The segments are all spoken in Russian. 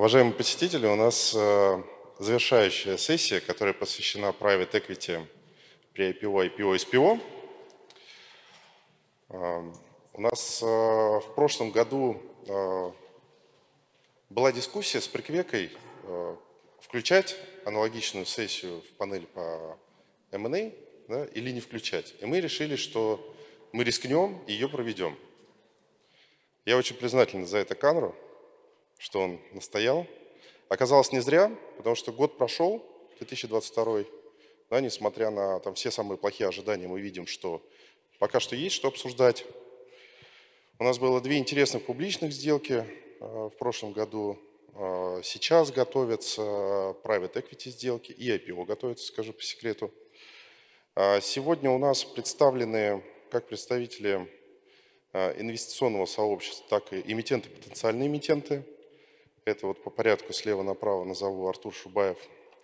Уважаемые посетители, у нас э, завершающая сессия, которая посвящена private equity при IPO, IPO, SPO. Э, у нас э, в прошлом году была дискуссия с Приквекой включать аналогичную сессию в панель по M&A да, или не включать. И мы решили, что мы рискнем и ее проведем. Я очень признателен за это Канру, что он настоял. Оказалось не зря, потому что год прошел, 2022, да, несмотря на там, все самые плохие ожидания, мы видим, что пока что есть что обсуждать. У нас было две интересных публичных сделки э, в прошлом году. Э, сейчас готовятся private equity сделки и IPO готовятся, скажу по секрету. А сегодня у нас представлены как представители а, инвестиционного сообщества, так и эмитенты, потенциальные эмитенты. Это вот по порядку слева направо назову Артур Шубаев.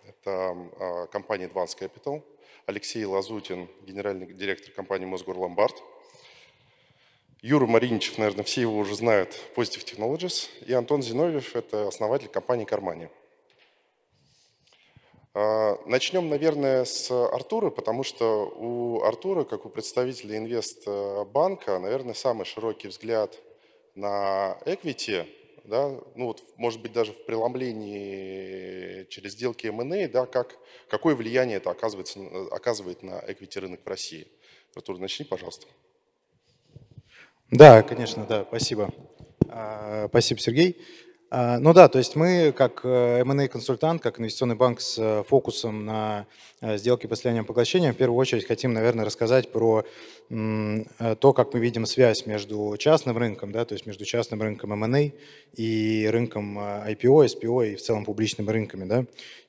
Это а, компания Advance Capital. Алексей Лазутин, генеральный директор компании Мосгор Ломбард. Юра Мариничев, наверное, все его уже знают, Positive Technologies. И Антон Зиновьев, это основатель компании Кармани. А, начнем, наверное, с Артура, потому что у Артура, как у представителя инвестбанка, наверное, самый широкий взгляд на equity, да, ну вот, может быть, даже в преломлении через сделки M&A, да, как, какое влияние это оказывается, оказывает на equity рынок в России. Артур, начни, пожалуйста. Да, конечно, да, спасибо. А, спасибо, Сергей. А, ну да, то есть мы как э, M&A-консультант, как инвестиционный банк с э, фокусом на э, сделки по слияниям поглощениям, в первую очередь хотим, наверное, рассказать про то, как мы видим связь между частным рынком, да, то есть между частным рынком M&A и рынком IPO, SPO и в целом публичными рынками. Да.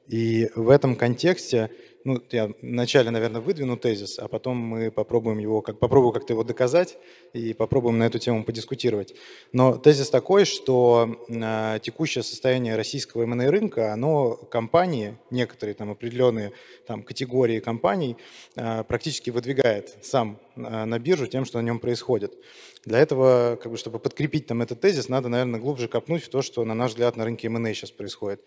И в этом контексте ну, я вначале, наверное, выдвину тезис, а потом мы попробуем его, как, попробую как-то его доказать и попробуем на эту тему подискутировать. Но тезис такой, что э, текущее состояние российского M&A рынка, оно компании, некоторые там определенные там, категории компаний э, практически выдвигает сам э, на биржу тем, что на нем происходит. Для этого, как бы, чтобы подкрепить там этот тезис, надо, наверное, глубже копнуть в то, что, на наш взгляд, на рынке M&A сейчас происходит.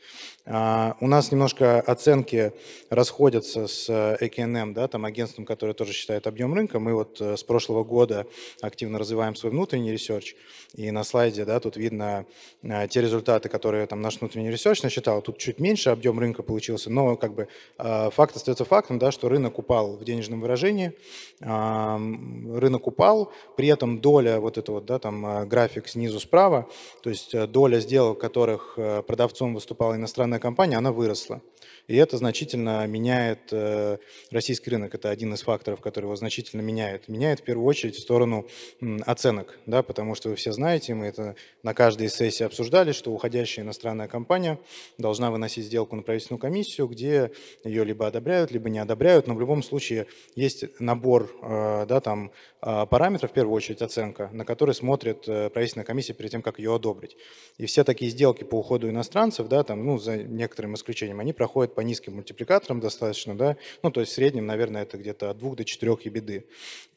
А, у нас немножко оценки расходятся с AK&M, да, там агентством, которое тоже считает объем рынка. Мы вот с прошлого года активно развиваем свой внутренний research, и на слайде, да, тут видно э, те результаты, которые там наш внутренний research насчитал. Тут чуть меньше объем рынка получился, но как бы э, факт остается фактом, да, что рынок упал в денежном выражении, рынок упал, при этом доля вот это вот, да, там э, график снизу справа, то есть доля сделок, которых продавцом выступала иностранная компания, она выросла. И это значительно меняет российский рынок. Это один из факторов, который его значительно меняет. Меняет в первую очередь в сторону оценок, да, потому что вы все знаете, мы это на каждой сессии обсуждали, что уходящая иностранная компания должна выносить сделку на правительственную комиссию, где ее либо одобряют, либо не одобряют, но в любом случае есть набор да, там, параметров, в первую очередь оценка, на который смотрит э, правительственная комиссия перед тем, как ее одобрить. И все такие сделки по уходу иностранцев, да, там, ну, за некоторым исключением, они проходят по низким мультипликаторам достаточно, да, ну, то есть в среднем, наверное, это где-то от 2 до 4 ебеды.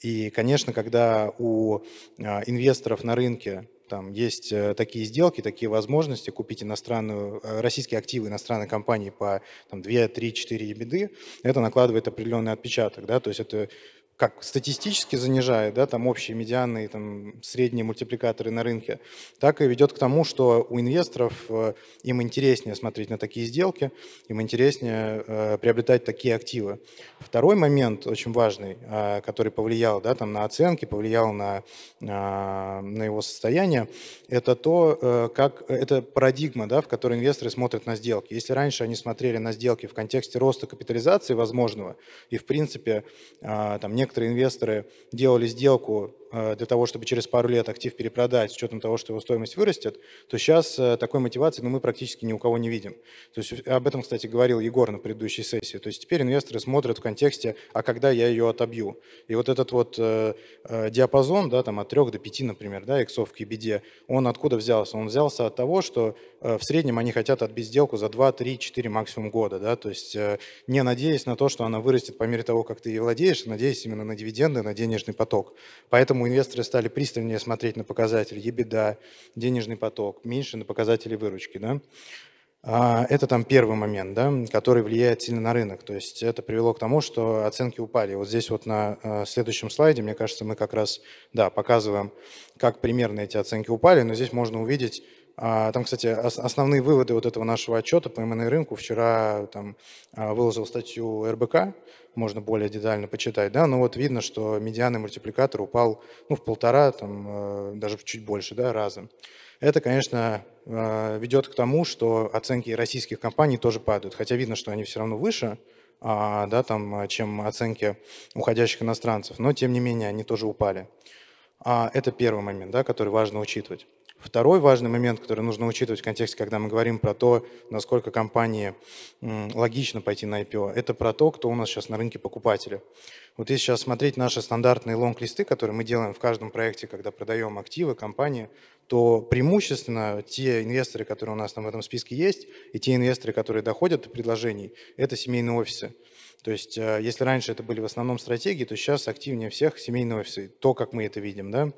И, конечно, когда у а, инвесторов на рынке там есть э, такие сделки, такие возможности купить иностранную, э, российские активы иностранной компании по там, 2, 3, 4 ебеды, это накладывает определенный отпечаток. Да? То есть это как статистически занижает, да, там общие медианные, там средние мультипликаторы на рынке, так и ведет к тому, что у инвесторов э, им интереснее смотреть на такие сделки, им интереснее э, приобретать такие активы. Второй момент очень важный, э, который повлиял, да, там на оценки, повлиял на, на его состояние, это то, как это парадигма, да, в которой инвесторы смотрят на сделки. Если раньше они смотрели на сделки в контексте роста капитализации возможного и в принципе там некоторые инвесторы делали сделку для того, чтобы через пару лет актив перепродать с учетом того, что его стоимость вырастет, то сейчас э, такой мотивации ну, мы практически ни у кого не видим. То есть об этом, кстати, говорил Егор на предыдущей сессии. То есть теперь инвесторы смотрят в контексте, а когда я ее отобью. И вот этот вот э, э диапазон, да, там от 3 до 5, например, да, иксов к EBD, он откуда взялся? Он взялся от того, что э, в среднем они хотят отбить сделку за 2, 3, 4 максимум года, да, то есть э, не надеясь на то, что она вырастет по мере того, как ты ей владеешь, а надеясь именно на дивиденды, на денежный поток. Поэтому инвесторы стали пристальнее смотреть на показатели EBITDA, денежный поток, меньше на показатели выручки. Да? А, это там первый момент, да, который влияет сильно на рынок. То есть это привело к тому, что оценки упали. Вот здесь вот на а, следующем слайде, мне кажется, мы как раз да, показываем, как примерно эти оценки упали, но здесь можно увидеть, а, там, кстати, основные выводы вот этого нашего отчета по МН рынку вчера там выложил статью РБК, можно более детально почитать, да, но вот видно, что медианный мультипликатор упал ну, в полтора, там, даже чуть больше, да, раза. Это, конечно, э, ведет к тому, что оценки российских компаний тоже падают, хотя видно, что они все равно выше, а, да, там, чем оценки уходящих иностранцев, но тем не менее они тоже упали. А, это первый момент, да, который важно учитывать. Второй важный момент, который нужно учитывать в контексте, когда мы говорим про то, насколько компании логично пойти на IPO, это про то, кто у нас сейчас на рынке покупатели. Вот если сейчас смотреть наши стандартные лонг-листы, которые мы делаем в каждом проекте, когда продаем активы компании, то преимущественно те инвесторы, которые у нас там в этом списке есть, и те инвесторы, которые доходят до предложений, это семейные офисы. То есть, э, если раньше это были в основном стратегии, то сейчас активнее всех семейные офисы. То, как мы это видим, да.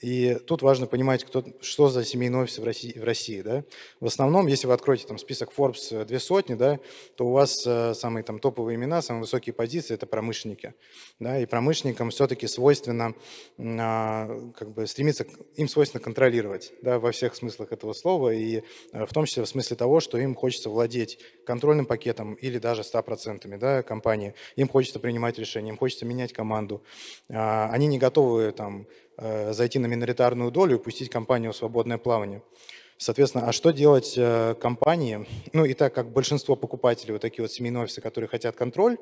И тут важно понимать, кто, что за семейные офисы в России. В, России да? в основном, если вы откроете там, список Forbes э, две сотни, да, то у вас э, самые там, топовые имена, самые высокие позиции – это промышленники. Да? И промышленникам все-таки свойственно э, как бы стремиться, им свойственно контролировать да, во всех смыслах этого слова, и э, в том числе в смысле того, что им хочется владеть контрольным пакетом или даже 100% да, компании. Им хочется принимать решения, им хочется менять команду. Э, они не готовы там, зайти на миноритарную долю и пустить компанию в свободное плавание. Соответственно, а что делать э, компании? Ну и так как большинство покупателей, вот такие вот семейные офисы, которые хотят контроль,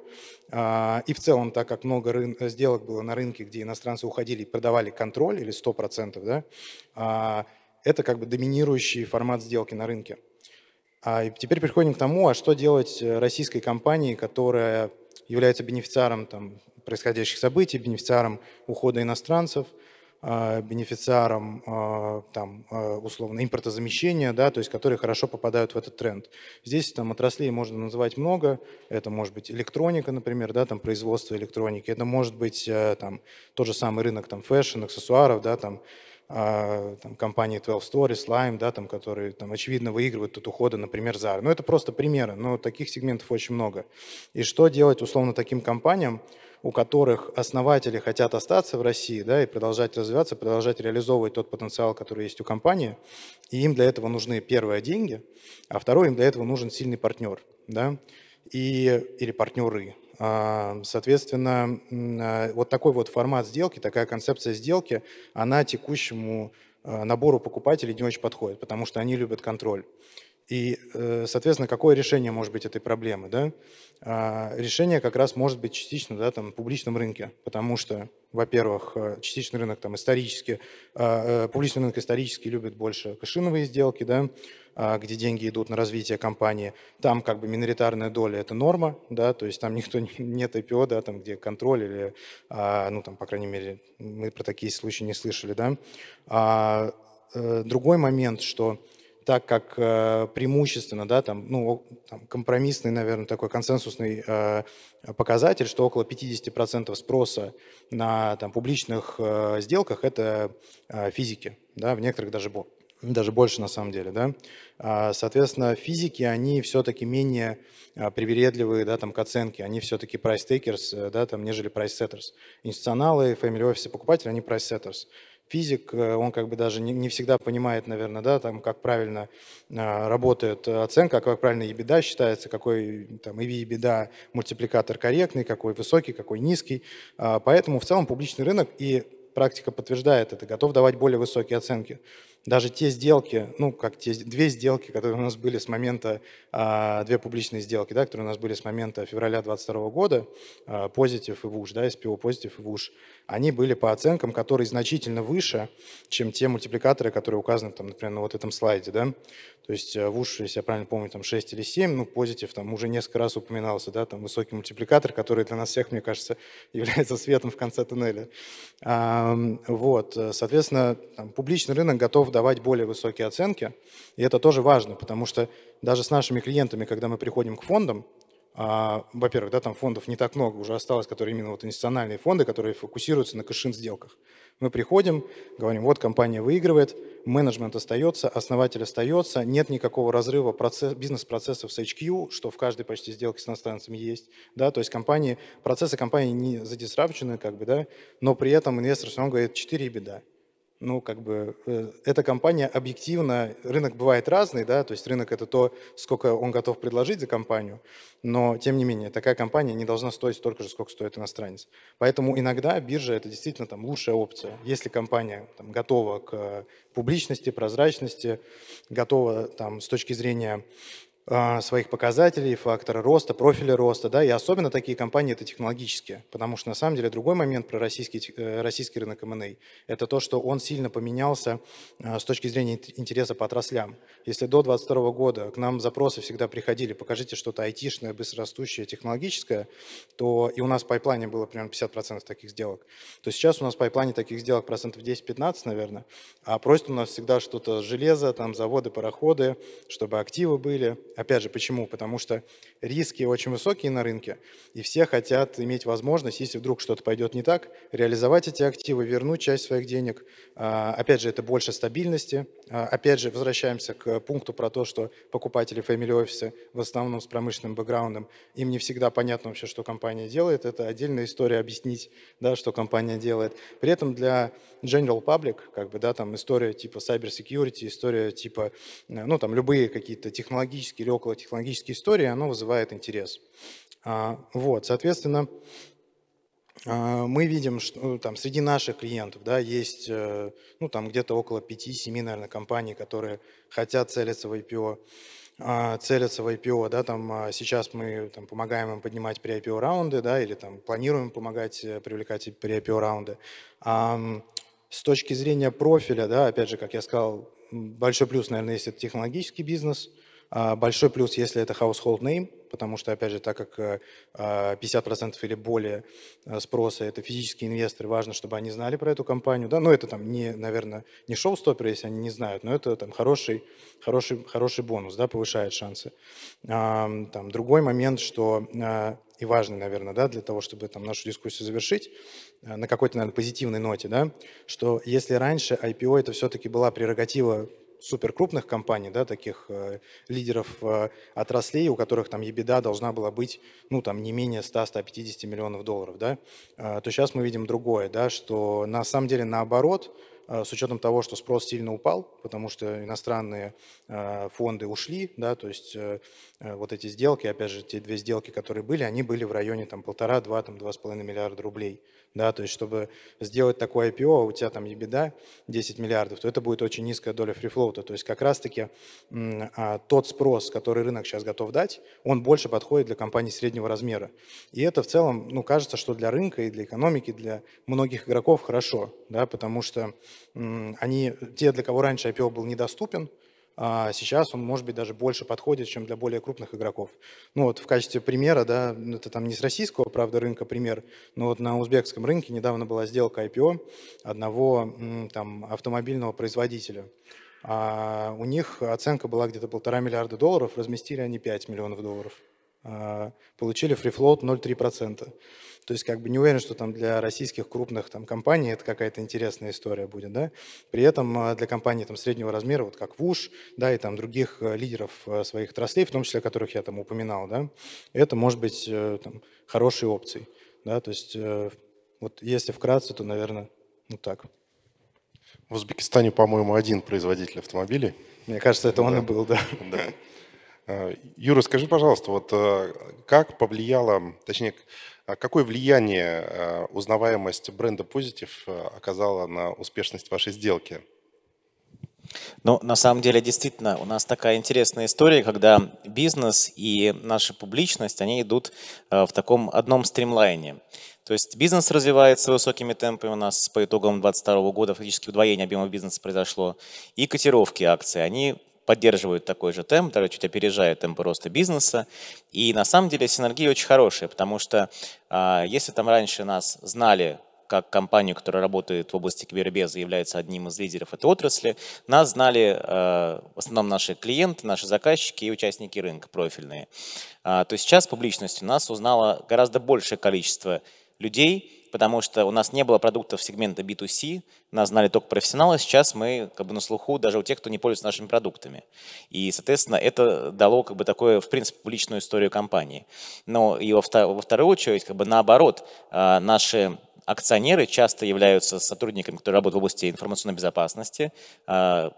а, и в целом, так как много рын... сделок было на рынке, где иностранцы уходили и продавали контроль, или 100%, да, а, это как бы доминирующий формат сделки на рынке. А теперь переходим к тому, а что делать э, российской компании, которая является бенефициаром там, происходящих событий, бенефициаром ухода иностранцев – бенефициаром а, там, а, условно импортозамещения, да, то есть которые хорошо попадают в этот тренд. Здесь там отраслей можно называть много. Это может быть электроника, например, да, там производство электроники. Это может быть там, тот же самый рынок там, fashion, аксессуаров, да, там, там, компании 12 Storeez, Lime, да, там, которые там, очевидно выигрывают от ухода, например, Zara. Ну, это просто примеры, но таких сегментов очень много. И что делать условно таким компаниям, у которых основатели хотят остаться в России да, и продолжать развиваться, продолжать реализовывать тот потенциал, который есть у компании, и им для этого нужны, первые деньги, а второе, им для этого нужен сильный партнер да, и, или партнеры. А, соответственно, а, вот такой вот формат сделки, такая концепция сделки, она текущему а, набору покупателей не очень подходит, потому что они любят контроль. И, э, соответственно, какое решение может быть этой проблемы? Да? А, решение как раз может быть частично да, там, в публичном рынке, потому что, во-первых, э, частичный рынок там, исторически, а, э, публичный рынок исторически любит больше кэшиновые сделки, да, а, где деньги идут на развитие компании. Там как бы миноритарная доля – это норма, да, то есть там никто нет IPO, да, там, где контроль или, ну, там, по крайней мере, мы про такие случаи не слышали, да. А другой момент, что так как э, преимущественно, да, там, ну, там, компромиссный, наверное, такой консенсусный э, показатель, что около 50% спроса на там, публичных э, сделках – это э, физики, да, в некоторых даже, даже больше на самом деле. Да. А, соответственно, физики, они все-таки менее э, привередливые да, там, к оценке, они все-таки price takers, да, там, нежели price setters. Институционалы, family office покупатели, они price setters физик, э, он как бы даже не, не всегда понимает, наверное, да, там, как правильно э, работает оценка, как правильно EBITDA считается, какой там EV EBITDA мультипликатор корректный, какой высокий, какой низкий. Э, поэтому в целом публичный рынок и практика подтверждает это, готов давать более высокие оценки даже те сделки, ну, как те две сделки, которые у нас были с момента, а, две публичные сделки, да, которые у нас были с момента февраля 2022 года, а, Positive и ВУШ, да, SPO Positive и ВУШ, они были по оценкам, которые значительно выше, чем те мультипликаторы, которые указаны, там, например, на вот этом слайде, да. То есть э, ВУШ, если я правильно помню, там 6 или 7, ну, Positive там уже несколько раз упоминался, да, там высокий мультипликатор, который для нас всех, мне кажется, является светом в конце туннеля. Вот, соответственно, там, публичный рынок готов давать более высокие оценки, и это тоже важно, потому что даже с нашими клиентами, когда мы приходим к фондам, а, во-первых, да, там фондов не так много уже осталось, которые именно вот инвестициональные фонды, которые фокусируются на кэшин сделках. Мы приходим, говорим, вот компания выигрывает, менеджмент остается, основатель остается, нет никакого разрыва процесс, бизнес-процессов с HQ, что в каждой почти сделке с иностранцами есть. Да, то есть компании, процессы компании не задисрапчены, как бы, да, но при этом инвестор все равно говорит 4 беда ну, как бы, э, эта компания объективно, рынок бывает разный, да, то есть рынок это то, сколько он готов предложить за компанию, но, тем не менее, такая компания не должна стоить столько же, сколько стоит иностранец. Поэтому иногда биржа это действительно там лучшая опция. Если компания там, готова к публичности, прозрачности, готова там с точки зрения своих показателей, факторы роста, профиля роста, да, и особенно такие компании это технологические, потому что на самом деле другой момент про российский, э, российский рынок M&A – это то, что он сильно поменялся а, с точки зрения интереса по отраслям. Если до 2022 года к нам запросы всегда приходили, покажите что-то айтишное, быстрорастущее, технологическое, то и у нас в пайплайне было примерно 50% таких сделок, то сейчас у нас в пайплайне таких сделок процентов 10-15, наверное, а просят у нас всегда что-то железо, там заводы, пароходы, чтобы активы были, Опять же, почему? Потому что риски очень высокие на рынке, и все хотят иметь возможность, если вдруг что-то пойдет не так, реализовать эти активы, вернуть часть своих денег. А, опять же, это больше стабильности. А, опять же, возвращаемся к пункту про то, что покупатели family офисы в основном с промышленным бэкграундом, им не всегда понятно вообще, что компания делает. Это отдельная история объяснить, да, что компания делает. При этом для general public, как бы, да, там история типа cyber security, история типа, ну, там любые какие-то технологические или около технологические истории, оно вызывает интерес. А, вот, соответственно, а, мы видим, что ну, там среди наших клиентов да, есть э, ну, там где-то около 5-7, наверное, компаний, которые хотят целиться в IPO, а, целятся в IPO, да, там сейчас мы там, помогаем им поднимать при IPO раунды, да, или там планируем помогать э, привлекать при IPO раунды. А с точки зрения профиля, да, опять же, как я сказал, большой плюс, наверное, если это технологический бизнес – большой плюс, если это household name, потому что, опять же, так как 50% э, или более э, спроса – это физические инвесторы, важно, чтобы они знали про эту компанию. Да? Но это, там, не, наверное, не шоу-стопер, если они не знают, но это там, хороший, хороший, хороший бонус, да, повышает шансы. Там, другой момент, что э, и важный, наверное, да, для того, чтобы там, нашу дискуссию завершить, на какой-то, наверное, позитивной ноте, да, что если раньше IPO это все-таки была прерогатива суперкрупных компаний, да, таких э, лидеров э, отраслей, у которых там EBITDA должна была быть, ну, там, не менее 100-150 миллионов долларов, да, э, то сейчас мы видим другое, да, что на самом деле наоборот, с учетом того, что спрос сильно упал, потому что иностранные э, фонды ушли, да, то есть э, вот эти сделки, опять же, те две сделки, которые были, они были в районе там полтора-два, там два с половиной миллиарда рублей да, то есть чтобы сделать такое IPO, а у тебя там EBITDA 10 миллиардов, то это будет очень низкая доля фрифлоута, то есть как раз-таки а, тот спрос, который рынок сейчас готов дать, он больше подходит для компаний среднего размера. И это в целом, ну, кажется, что для рынка и для экономики, для многих игроков хорошо, да, потому что они, те, для кого раньше IPO был недоступен, а сейчас он, может быть, даже больше подходит, чем для более крупных игроков. Ну вот в качестве примера, да, это там не с российского, правда, рынка пример, но вот на узбекском рынке недавно была сделка IPO одного там автомобильного производителя. А у них оценка была где-то полтора миллиарда долларов, разместили они 5 миллионов долларов. А получили фрифлоут 0,3%. То есть как бы не уверен, что там для российских крупных там, компаний это какая-то интересная история будет. Да? При этом а, для компаний там, среднего размера, вот как ВУШ, да, и там других э, лидеров э, своих отраслей, в том числе которых я там упоминал, да, это может быть э, там, хорошей опцией. Да? То есть вот если вкратце, то, наверное, вот так. В Узбекистане, по-моему, один производитель автомобилей. Мне кажется, это он да. и был, да. да. Юра, скажи, пожалуйста, вот как повлияло, точнее, какое влияние э, узнаваемость бренда Positive э, оказала на успешность вашей сделки? Ну, на самом деле, действительно, у нас такая интересная история, когда бизнес и наша публичность, они идут э, в таком одном стримлайне. То есть бизнес развивается высокими темпами у нас по итогам 2022 года, фактически удвоение объема бизнеса произошло, и котировки акций, они поддерживают такой же темп, даже чуть опережают темпы роста бизнеса. И на самом деле синергия очень хорошая, потому что а, если там раньше нас знали как компанию, которая работает в области кибербеза, является одним из лидеров этой отрасли. Нас знали э, в основном наши клиенты, наши заказчики и участники рынка профильные. А, то сейчас публичностью нас узнало гораздо большее количество людей, потому что у нас не было продуктов сегмента B2C, нас знали только профессионалы, сейчас мы как бы на слуху даже у тех, кто не пользуется нашими продуктами. И, соответственно, это дало как бы такое, в принципе, публичную историю компании. Но и во, во вторую очередь, как бы наоборот, а, наши акционеры часто являются сотрудниками, которые работают в области информационной безопасности, а,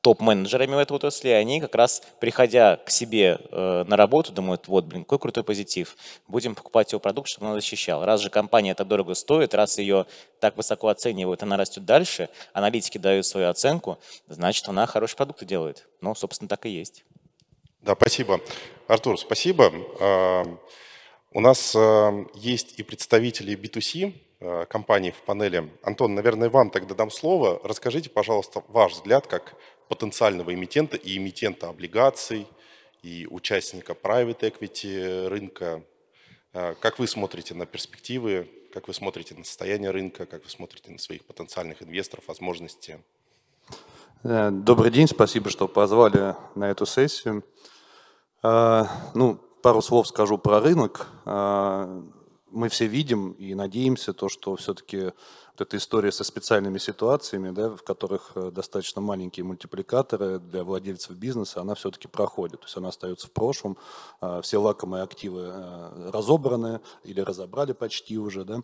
топ-менеджерами в этой отрасли, они как раз, приходя к себе э, на работу, думают, вот, блин, какой крутой позитив, будем покупать его продукт, чтобы он защищал. Раз же компания это дорого стоит, раз ее так высоко оценивают, она растет дальше, аналитики дают свою оценку, значит, она хорошие продукты делает. Ну, собственно, так и есть. Да, спасибо. Артур, спасибо. А, у нас а, есть и представители B2C, а, компаний в панели. Антон, наверное, вам тогда дам слово. Расскажите, пожалуйста, ваш взгляд как потенциального эмитента и эмитента облигаций, и участника private equity рынка. А, как вы смотрите на перспективы, как вы смотрите на состояние рынка, как вы смотрите на своих потенциальных инвесторов, возможности? Э, добрый день, спасибо, что позвали на эту сессию. А, ну, пару слов скажу про рынок. А, мы все видим и надеемся, то, что все-таки вот эта история со специальными ситуациями, да, в которых э, достаточно маленькие мультипликаторы для владельцев бизнеса, она все-таки проходит. То есть она остается в прошлом. А, все лакомые активы э, разобраны или разобрали почти уже. Да,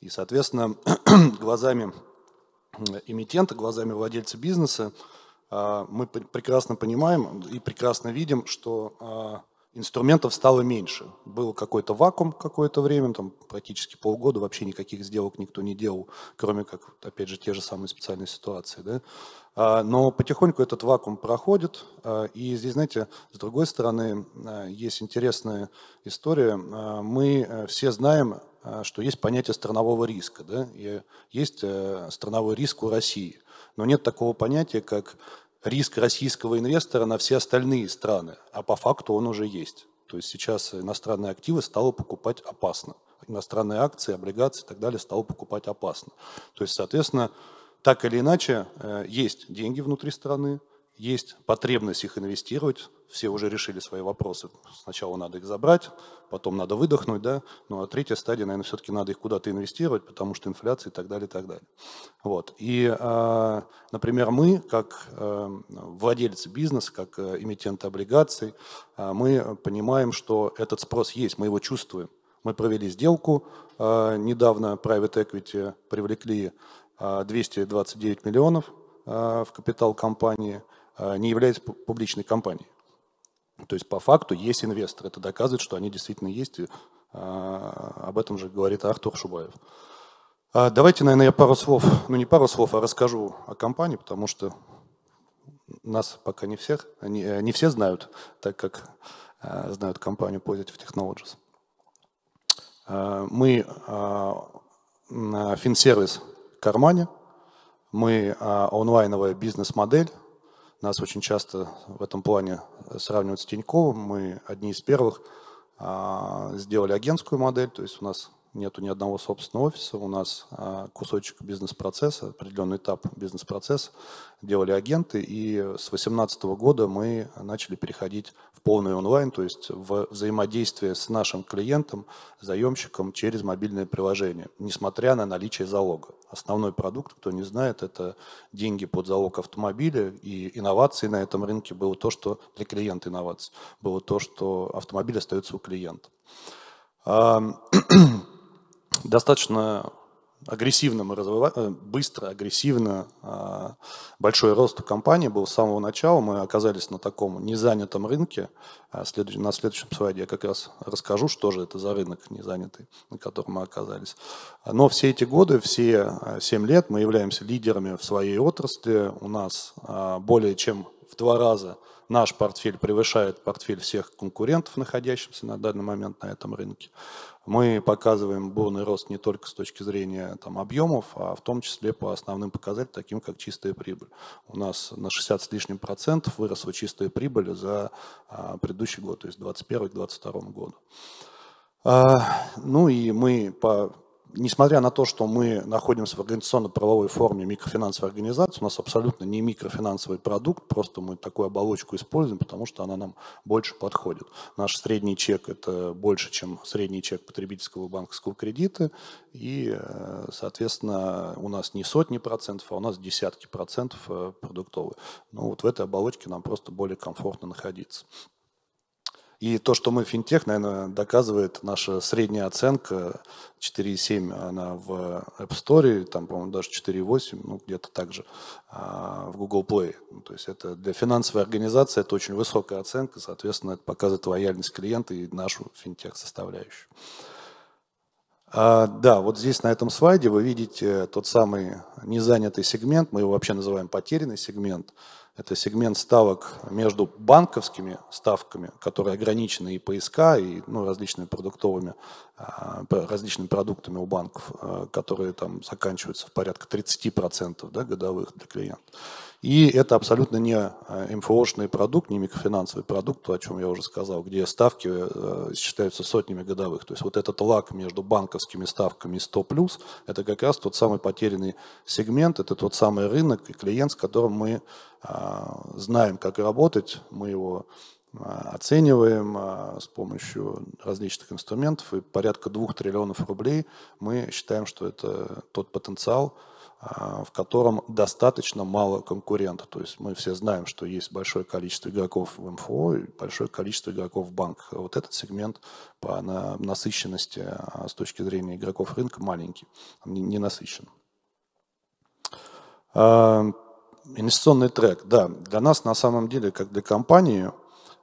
и, соответственно, глазами эмитента, глазами владельца бизнеса мы прекрасно понимаем и прекрасно видим, что инструментов стало меньше. Был какой-то вакуум какое-то время, там практически полгода вообще никаких сделок никто не делал, кроме как, опять же, те же самые специальные ситуации. Да? А, но потихоньку этот вакуум проходит, а, и здесь, знаете, с другой стороны, а, есть интересная история. Мы э, все знаем, что есть понятие странового риска, да? и есть э, страновой риск у России, но нет такого понятия, как риск российского инвестора на все остальные страны, а по факту он уже есть. То есть сейчас иностранные активы стало покупать опасно. Иностранные акции, облигации и так далее стало покупать опасно. То есть, соответственно, так или иначе, э, есть деньги внутри страны, есть потребность их инвестировать, все уже решили свои вопросы. Сначала надо их забрать, потом надо выдохнуть, да, ну а третья стадия, наверное, все-таки надо их куда-то инвестировать, потому что инфляция и так далее, и так далее. Вот. И, а, например, мы, как э, владельцы бизнеса, как э, эмитенты облигаций, а, мы понимаем, что этот спрос есть, мы его чувствуем. Мы провели сделку а, недавно, private equity привлекли 229 миллионов в капитал компании, не являясь публичной компанией. То есть по факту есть инвестор. Это доказывает, что они действительно есть. И, а, об этом же говорит Артур Шубаев. А, давайте, наверное, я пару слов, ну не пару слов, а расскажу о компании, потому что нас пока не всех, не, не все знают, так как а, знают компанию Positive Technologies. А, мы а, финсервис в кармане, мы а, онлайновая бизнес-модель, нас очень часто в этом плане сравнивают с Тиньковым. Мы одни из первых а, сделали агентскую модель, то есть у нас нету ни одного собственного офиса, у нас а, кусочек бизнес-процесса, определенный этап бизнес-процесса делали агенты, и с 2018 года мы начали переходить в полный онлайн, то есть в взаимодействие с нашим клиентом, заемщиком через мобильное приложение, несмотря на наличие залога. Основной продукт, кто не знает, это деньги под залог автомобиля, и инновации на этом рынке было то, что для клиента инновации, было то, что автомобиль остается у клиента достаточно агрессивно мы развиваем, э, быстро, агрессивно, а, большой рост у компании был с самого начала. Мы оказались на таком незанятом рынке. А на следующем слайде я как раз расскажу, что же это за рынок незанятый, на котором мы оказались. Но все эти годы, все 7 а, лет мы являемся лидерами в своей отрасли. У нас более чем в два раза наш портфель превышает портфель всех конкурентов, находящихся на данный момент на этом рынке. Мы показываем бурный рост не только с точки зрения там, объемов, а в том числе по основным показателям, таким как чистая прибыль. У нас на 60 с лишним процентов выросла чистая прибыль за а, предыдущий год, то есть 2021-2022 году. А, ну и мы по несмотря на то, что мы находимся в организационно-правовой форме микрофинансовой организации, у нас абсолютно не микрофинансовый продукт, просто мы такую оболочку используем, потому что она нам больше подходит. Наш средний чек – это больше, чем средний чек потребительского банковского кредита, и, э, соответственно, у нас не сотни процентов, а у нас десятки процентов э, продуктовые. Ну вот в этой оболочке нам просто более комфортно находиться. И то, что мы финтех, наверное, доказывает наша средняя оценка 4,7, она в App Store, там, по-моему, даже 4,8, ну, где-то так же а, в Google Play. Ну, то есть это для финансовой организации это очень высокая оценка, соответственно, это показывает лояльность клиента и нашу финтех-составляющую. А, да, вот здесь на этом слайде вы видите тот самый незанятый сегмент, мы его вообще называем потерянный сегмент – это сегмент ставок между банковскими ставками, которые ограничены и ПСК, и ну, различными продуктовыми, а, различными продуктами у банков, а, которые там заканчиваются в порядка 30% да, годовых для клиента. И это абсолютно не а, МФОшный продукт, не микрофинансовый продукт, о чем я уже сказал, где ставки э, считаются сотнями годовых. То есть вот этот лак между банковскими ставками и 100+, это как раз тот самый потерянный сегмент, это тот самый рынок и клиент, с которым мы а, знаем, как работать, мы его оцениваем с помощью различных инструментов, и порядка двух триллионов рублей мы считаем, что это тот потенциал, в котором достаточно мало конкурентов. То есть мы все знаем, что есть большое количество игроков в МФО и большое количество игроков в банках. А вот этот сегмент по насыщенности а, с точки зрения игроков рынка маленький, не насыщен. Инвестиционный трек, да, для нас на самом деле, как для компании,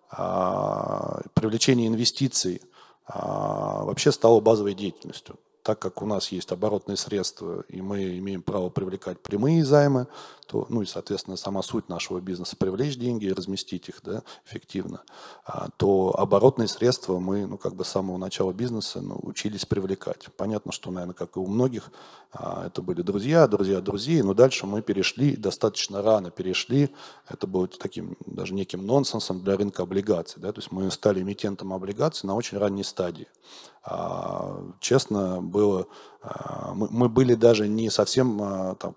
привлечение инвестиций вообще стало базовой деятельностью так как у нас есть оборотные средства, и мы имеем право привлекать прямые займы, то, ну и, соответственно, сама суть нашего бизнеса – привлечь деньги и разместить их да, эффективно, а, то оборотные средства мы, ну, как бы с самого начала бизнеса ну, учились привлекать. Понятно, что, наверное, как и у многих, а, это были друзья, друзья друзей, но дальше мы перешли, достаточно рано перешли, это было таким даже неким нонсенсом для рынка облигаций, да, то есть мы стали эмитентом облигаций на очень ранней стадии. А, честно, было, мы были даже не совсем там,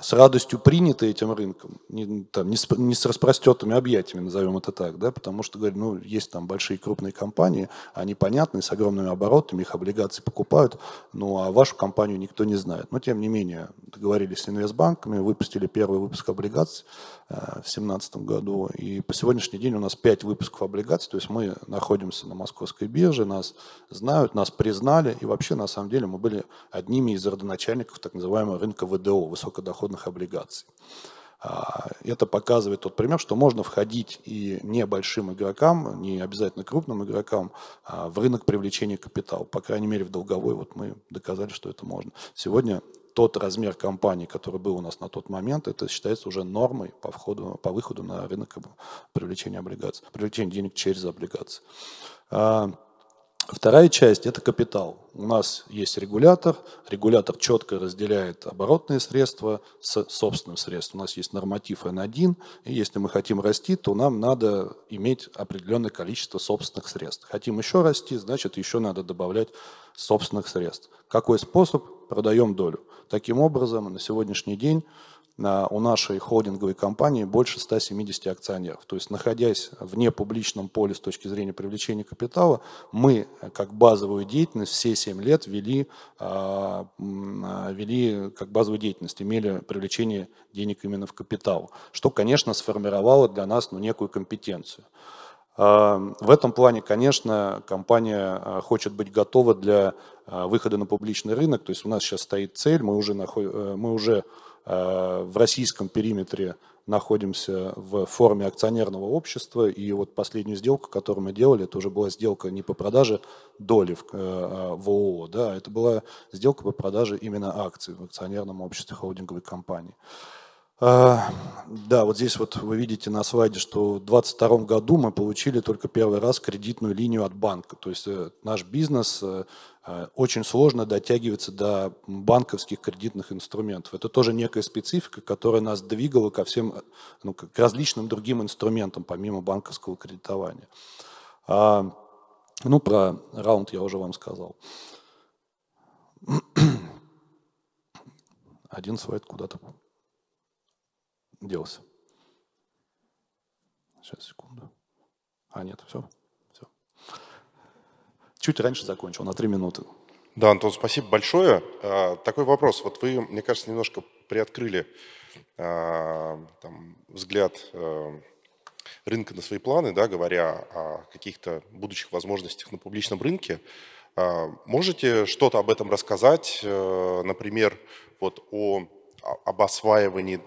с радостью приняты этим рынком, не, там, не, с, не с распростертыми объятиями, назовем это так, да, потому что, говорю, ну, есть там большие крупные компании, они понятные, с огромными оборотами, их облигации покупают, ну, а вашу компанию никто не знает. Но, тем не менее, договорились с инвестбанками, выпустили первый выпуск облигаций э, в 2017 году, и по сегодняшний день у нас 5 выпусков облигаций, то есть мы находимся на московской бирже, нас знают, нас признали, и вообще, на самом деле, мы были одними из родоначальников так называемого рынка ВДО, высокодоходного доходных облигаций. А, это показывает тот пример, что можно входить и небольшим игрокам, не обязательно крупным игрокам, а, в рынок привлечения капитала. По крайней мере, в долговой вот мы доказали, что это можно. Сегодня тот размер компании, который был у нас на тот момент, это считается уже нормой по, входу, по выходу на рынок привлечения облигаций, привлечения денег через облигации. Вторая часть – это капитал. У нас есть регулятор. Регулятор четко разделяет оборотные средства с собственным средством. У нас есть норматив N1, и если мы хотим расти, то нам надо иметь определенное количество собственных средств. Хотим еще расти, значит, еще надо добавлять собственных средств. Какой способ? Продаем долю. Таким образом, на сегодняшний день у нашей холдинговой компании больше 170 акционеров. То есть, находясь в непубличном поле с точки зрения привлечения капитала, мы, как базовую деятельность, все 7 лет вели, а, а, вели как базовую деятельность, имели привлечение денег именно в капитал, что, конечно, сформировало для нас ну, некую компетенцию. А, в этом плане, конечно, компания хочет быть готова для выхода на публичный рынок. То есть у нас сейчас стоит цель, мы уже, наход... Э, мы уже Э, в российском периметре находимся в форме акционерного общества, и вот последнюю сделку, которую мы делали, это уже была сделка не по продаже доли в, э, в ООО, да, это была сделка по продаже именно акций в акционерном обществе холдинговой компании. Э, да, вот здесь вот вы видите на слайде, что в 2022 году мы получили только первый раз кредитную линию от банка. То есть наш бизнес Э, очень сложно дотягиваться до банковских кредитных инструментов. Это тоже некая специфика, которая нас двигала ко всем, э, ну, к различным другим инструментам, помимо банковского кредитования. А, ну, про раунд я уже вам сказал. один слайд куда-то делся. Сейчас, секунду. А, нет, все. все. Чуть раньше закончил, на три минуты. Да, Антон, спасибо большое. А, такой вопрос. Вот вы, мне кажется, немножко приоткрыли а, там, взгляд а, рынка на свои планы, да, говоря о каких-то будущих возможностях на публичном рынке. Можете что-то об этом рассказать? Например, вот о, об осваивании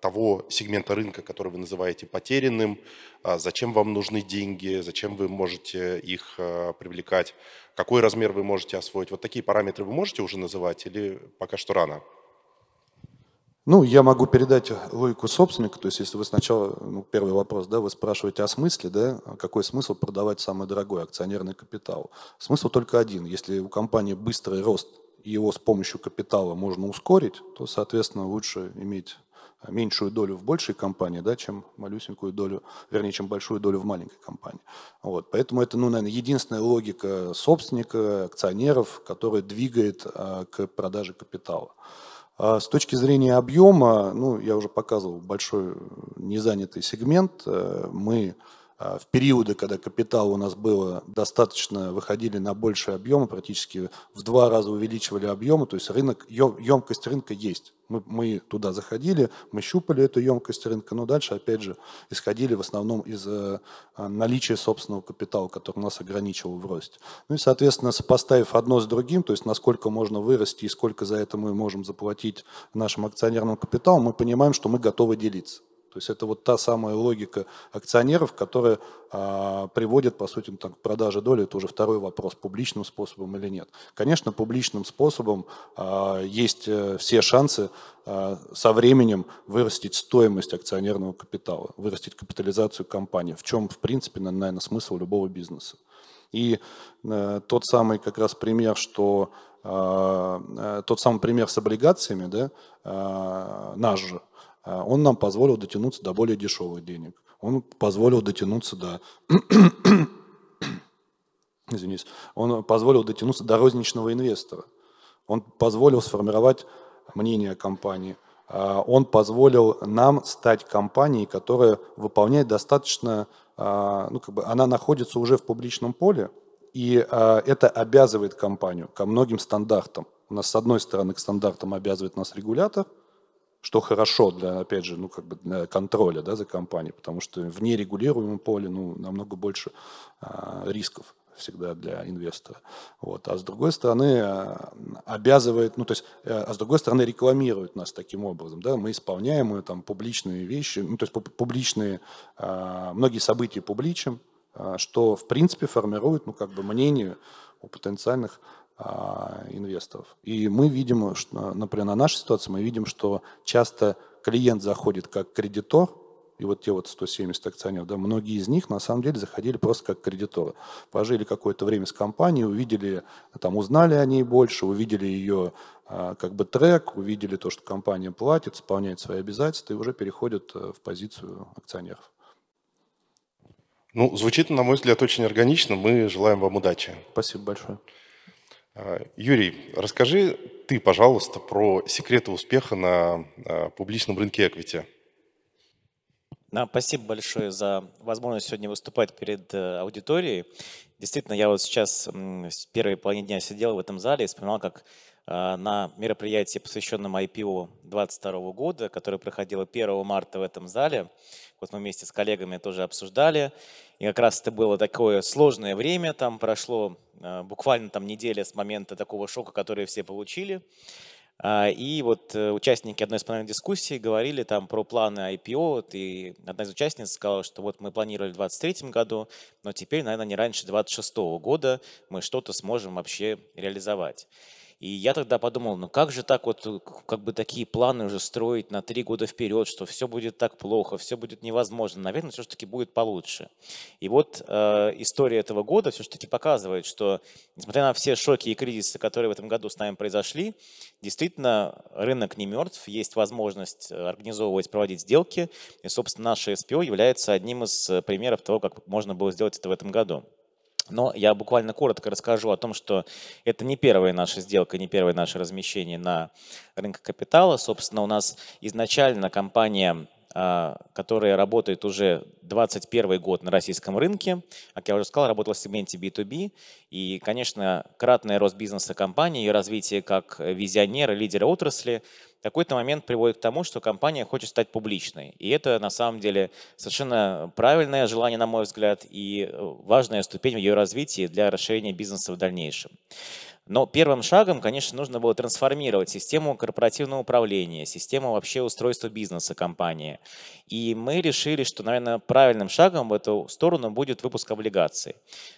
того сегмента рынка, который вы называете потерянным, а зачем вам нужны деньги, зачем вы можете их э, привлекать, какой размер вы можете освоить. Вот такие параметры вы можете уже называть или пока что рано? Ну, я могу передать логику собственника, то есть если вы сначала, ну, первый вопрос, да, вы спрашиваете о смысле, да, какой смысл продавать самый дорогой акционерный капитал. Смысл только один, если у компании быстрый рост, его с помощью капитала можно ускорить, то, соответственно, лучше иметь меньшую долю в большей компании, да, чем малюсенькую долю, вернее, чем большую долю в маленькой компании. Вот. Поэтому это, ну, наверное, единственная логика собственника, акционеров, которая двигает а, к продаже капитала. А с точки зрения объема, ну, я уже показывал большой незанятый сегмент. Э, мы в периоды, когда капитал у нас было достаточно, выходили на большие объемы, практически в два раза увеличивали объемы, то есть рынок, емкость рынка есть. Мы, мы туда заходили, мы щупали эту емкость рынка, но дальше, опять же, исходили в основном из э, наличия собственного капитала, который нас ограничивал в росте. Ну и, соответственно, сопоставив одно с другим, то есть насколько можно вырасти и сколько за это мы можем заплатить нашим акционерным капиталом, мы понимаем, что мы готовы делиться. То есть это вот та самая логика акционеров, которая а, приводит, по сути, так, к продаже доли. Это уже второй вопрос, публичным способом или нет. Конечно, публичным способом а, есть а, все шансы а, со временем вырастить стоимость акционерного капитала, вырастить капитализацию компании, в чем, в принципе, наверное, смысл любого бизнеса. И э, тот самый как раз пример, что э, тот самый пример с облигациями, да, э, наш же, а, он нам позволил дотянуться до более дешевых денег. Он позволил дотянуться до... Извинись. Он позволил дотянуться до розничного инвестора. Он позволил сформировать мнение компании. А, он позволил нам стать компанией, которая выполняет достаточно, а, ну, как бы она находится уже в публичном поле, и это обязывает компанию ко многим стандартам. У нас, с одной стороны, к стандартам обязывает нас регулятор – что хорошо для, опять же, ну, как бы для контроля да, за компанией, потому что в нерегулируемом поле ну, намного больше а, рисков всегда для инвестора. Вот. А с другой стороны, а, обязывает, ну, то есть, э, а с другой стороны, рекламирует нас таким образом. Да? Мы исполняем там публичные вещи, ну, то есть публичные, а, многие события публичим, что, в принципе, формирует, ну, как бы мнение у потенциальных инвесторов. И мы видим, что, например, на нашей ситуации мы видим, что часто клиент заходит как кредитор, и вот те вот 170 акционеров, да, многие из них на самом деле заходили просто как кредиторы. Пожили какое-то время с компанией, увидели, там, узнали о ней больше, увидели ее а, как бы трек, увидели то, что компания платит, исполняет свои обязательства и уже переходят э, в позицию акционеров. Ну, звучит, на мой взгляд, очень органично. Мы желаем вам удачи. Спасибо большое. А, Юрий, расскажи ты, пожалуйста, про секреты успеха на а, публичном рынке equity. Да, спасибо большое за возможность сегодня выступать перед э, аудиторией. Действительно, я вот сейчас в первой половине дня сидел в этом зале и вспоминал, как а, на мероприятии, посвященном IPO 2022 года, которое проходило 1 марта в этом зале, вот мы вместе с коллегами тоже обсуждали. И как раз это было такое сложное время, там прошло э, буквально там неделя с момента такого шока, который все получили. А, и вот э, участники одной из панельных дискуссий говорили там про планы IPO, и одна из участниц сказала, что вот мы планировали в 2023 году, но теперь, наверное, не раньше 2026 года мы что-то сможем вообще реализовать. И я тогда подумал, ну как же так вот, э, как бы такие планы уже строить на три года вперед, что все будет так плохо, все будет невозможно. Наверное, все-таки будет получше. И вот э, история этого года все-таки показывает, что несмотря на все шоки и кризисы, которые в этом году с нами произошли, действительно рынок не мертв, есть возможность э, организовывать, проводить сделки. И, собственно, наше SPO является одним из э, примеров того, как можно было сделать это в этом году. Но я буквально коротко расскажу о том, что это не первая наша сделка, не первое наше размещение на рынке капитала. Собственно, у нас изначально компания а, которая работает уже 21 год на российском рынке. Как я уже сказал, работала в сегменте B2B. И, конечно, кратный рост бизнеса компании, ее развитие как визионера, лидера отрасли какой-то момент приводит к тому, что компания хочет стать публичной. И это, на самом деле, совершенно правильное желание, на мой взгляд, и важная ступень в ее развитии для расширения бизнеса в дальнейшем. Но первым шагом, конечно, нужно было трансформировать систему корпоративного управления, систему вообще устройства бизнеса компании. И мы решили, что, наверное, правильным шагом в эту сторону будет выпуск облигаций.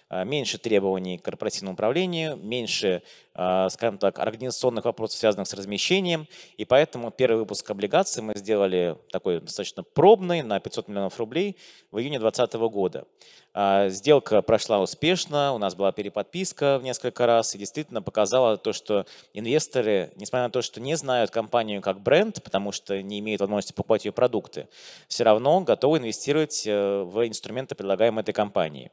А, меньше требований к корпоративному управлению, меньше, а, скажем так, организационных вопросов, связанных с размещением. И поэтому первый выпуск облигаций мы сделали такой достаточно пробный на 500 миллионов рублей в июне 2020 года. А, сделка прошла успешно, у нас была переподписка в несколько раз, и действительно показала то, что инвесторы, несмотря на то, что не знают компанию как бренд, потому что не имеют возможности покупать ее продукты, все равно готовы инвестировать э, в инструменты, предлагаемые этой компанией.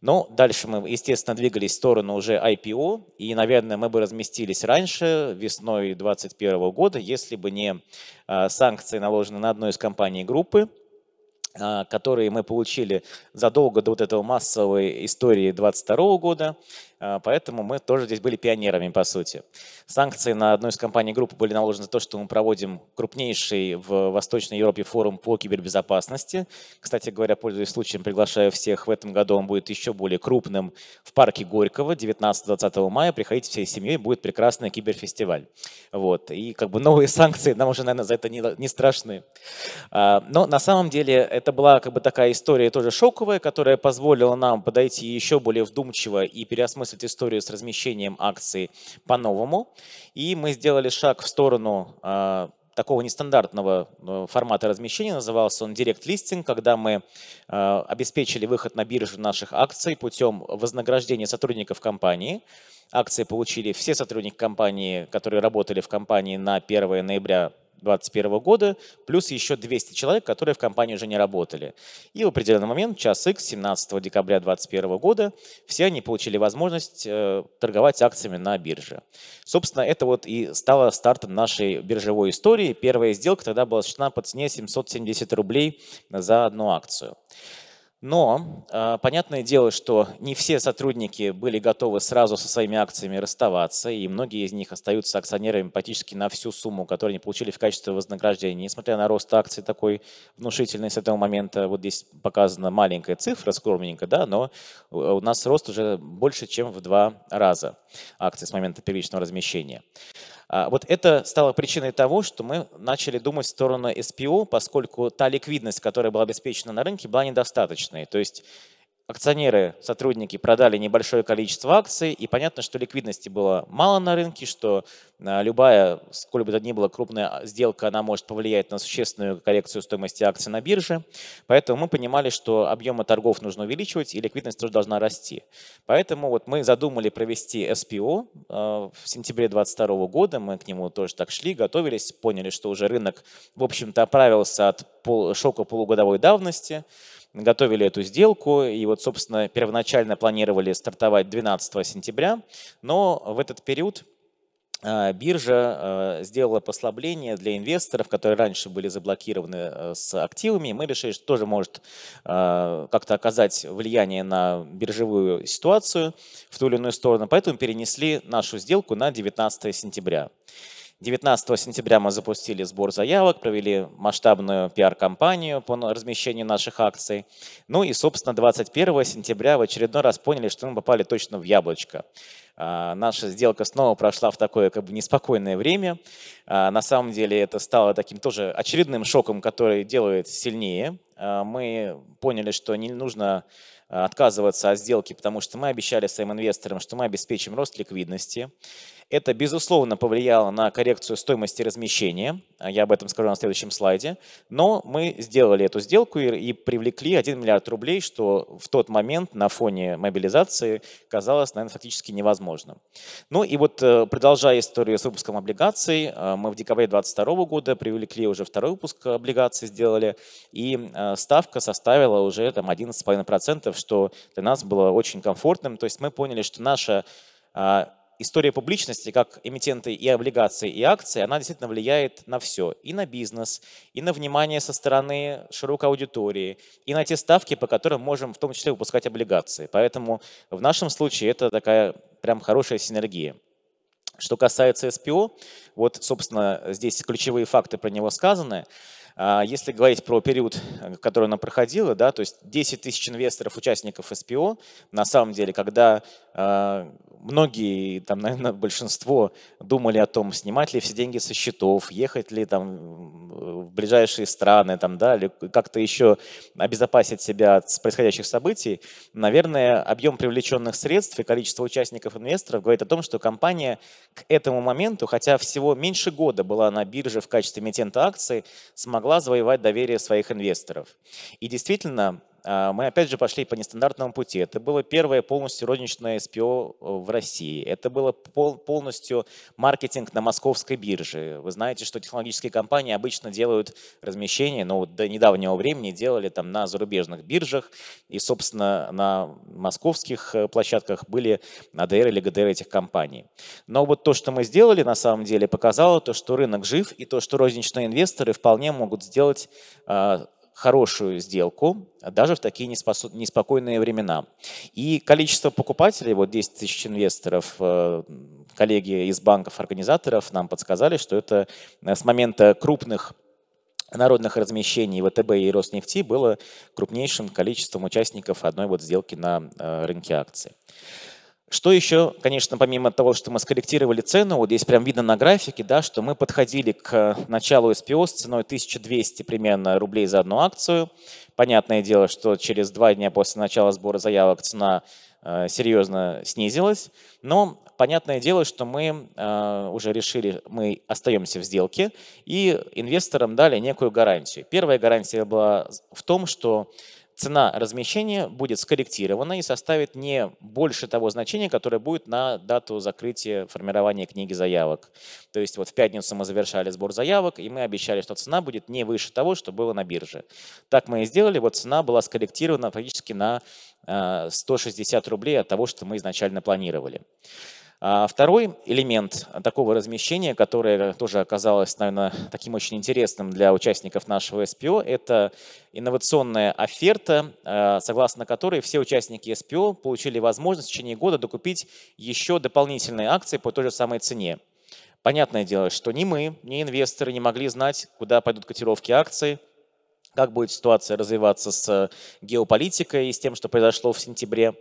Но дальше мы, естественно, двигались в сторону уже IPO, и, наверное, мы бы разместились раньше, весной 2021 года, если бы не а, санкции, наложенные на одну из компаний группы, а, которые мы получили задолго до вот этого массовой истории 22 года. А, поэтому мы тоже здесь были пионерами, по сути. Санкции на одну из компаний группы были наложены за то, что мы проводим крупнейший в Восточной Европе форум по кибербезопасности. Кстати говоря, пользуясь случаем, приглашаю всех. В этом году он будет еще более крупным в парке Горького 19-20 мая. Приходите всей семьей, будет прекрасный киберфестиваль. Вот. И как бы новые санкции нам уже, наверное, за это не, страшны. А, но на самом деле это была как бы такая история тоже шоковая, которая позволила нам подойти еще более вдумчиво и переосмыслить переосмыслить историю с размещением акций по-новому. И мы сделали шаг в сторону э, такого нестандартного э, формата размещения, назывался он Listing, когда мы э, обеспечили выход на биржу наших акций путем вознаграждения сотрудников компании. Акции получили все сотрудники компании, которые работали в компании на 1 ноября 2021 года, плюс еще 200 человек, которые в компании уже не работали. И в определенный момент, час X, 17 декабря 2021 года, все они получили возможность э, торговать акциями на бирже. Собственно, это вот и стало стартом нашей биржевой истории. Первая сделка тогда была осуществлена по цене 770 рублей за одну акцию. Но э, понятное дело, что не все сотрудники были готовы сразу со своими акциями расставаться, и многие из них остаются акционерами практически на всю сумму, которую они получили в качестве вознаграждения. Несмотря на рост акций такой внушительный с этого момента, вот здесь показана маленькая цифра, скромненько, да, но у нас рост уже больше, чем в два раза акций с момента первичного размещения. А, вот это стало причиной того, что мы начали думать в сторону SPO, поскольку та ликвидность, которая была обеспечена на рынке, была недостаточной. То есть акционеры, сотрудники продали небольшое количество акций, и понятно, что ликвидности было мало на рынке, что а, любая, сколь бы то ни была крупная сделка, она может повлиять на существенную коррекцию стоимости акций на бирже. Поэтому мы понимали, что объемы торгов нужно увеличивать, и ликвидность тоже должна расти. Поэтому вот мы задумали провести SPO а, в сентябре 2022 года, мы к нему тоже так шли, готовились, поняли, что уже рынок, в общем-то, оправился от шока полугодовой давности, готовили эту сделку, и вот, собственно, первоначально планировали стартовать 12 сентября, но в этот период а, биржа а, сделала послабление для инвесторов, которые раньше были заблокированы э, с активами. Мы решили, что тоже может а, как-то оказать влияние на биржевую ситуацию в ту или иную сторону, поэтому перенесли нашу сделку на 19 сентября. 19 сентября мы запустили сбор заявок, провели масштабную пиар-компанию по размещению наших акций. Ну и, собственно, 21 сентября в очередной раз поняли, что мы попали точно в яблочко. А, наша сделка снова прошла в такое как бы неспокойное время. А, на самом деле это стало таким тоже очередным шоком, который делает сильнее. А, мы поняли, что не нужно отказываться от сделки, потому что мы обещали своим инвесторам, что мы обеспечим рост ликвидности. Это, безусловно, повлияло на коррекцию стоимости размещения. Я об этом скажу на следующем слайде. Но мы сделали эту сделку и, привлекли 1 миллиард рублей, что в тот момент на фоне мобилизации казалось, наверное, фактически невозможным. Ну и вот, э, продолжая историю с выпуском облигаций, э, мы в декабре 2022 года привлекли уже второй выпуск облигаций, сделали, и э, ставка составила уже там 11,5%, что для нас было очень комфортным. То есть мы поняли, что наша история публичности, как эмитенты и облигации, и акции, она действительно влияет на все. И на бизнес, и на внимание со стороны широкой аудитории, и на те ставки, по которым можем в том числе выпускать облигации. Поэтому в нашем случае это такая прям хорошая синергия. Что касается СПО, вот, собственно, здесь ключевые факты про него сказаны. А, если говорить про период, который она проходила, да, то есть 10 тысяч инвесторов, участников СПО, на самом деле, когда многие, там, наверное, большинство думали о том, снимать ли все деньги со счетов, ехать ли там в ближайшие страны, там, да, или как-то еще обезопасить себя от происходящих событий, наверное, объем привлеченных средств и количество участников инвесторов говорит о том, что компания к этому моменту, хотя всего меньше года была на бирже в качестве эмитента акций, смогла завоевать доверие своих инвесторов. И действительно, а, мы опять же пошли по нестандартному пути. Это было первое полностью розничное SPO э, в России. Это было пол, полностью маркетинг на московской бирже. Вы знаете, что технологические компании обычно делают размещение, но вот до недавнего времени делали там на зарубежных биржах. И, собственно, на московских э, площадках были ADR или ГДР этих компаний. Но вот то, что мы сделали, на самом деле, показало то, что рынок жив, и то, что розничные инвесторы вполне могут сделать а, хорошую сделку даже в такие неспокойные времена. И количество покупателей, вот 10 тысяч инвесторов, э, коллеги из банков-организаторов нам подсказали, что это э, с момента крупных народных размещений ВТБ и Роснефти было крупнейшим количеством участников одной вот сделки на э, рынке акций. Что еще, конечно, помимо того, что мы скорректировали цену, вот здесь прям видно на графике, да, что мы подходили к началу SPO с ценой 1200 примерно рублей за одну акцию. Понятное дело, что через два дня после начала сбора заявок цена э, серьезно снизилась, но понятное дело, что мы э, уже решили, мы остаемся в сделке и инвесторам дали некую гарантию. Первая гарантия была в том, что цена размещения будет скорректирована и составит не больше того значения, которое будет на дату закрытия формирования книги заявок. То есть вот в пятницу мы завершали сбор заявок, и мы обещали, что цена будет не выше того, что было на бирже. Так мы и сделали. Вот цена была скорректирована практически на 160 э, рублей от того, что мы изначально планировали. А второй элемент такого размещения, которое тоже оказалось, наверное, таким очень интересным для участников нашего СПО, это инновационная оферта, а, согласно которой все участники СПО получили возможность в течение года докупить еще дополнительные акции по той же самой цене. Понятное дело, что ни мы, ни инвесторы не могли знать, куда пойдут котировки акций, как будет ситуация развиваться с геополитикой и с тем, что произошло в сентябре.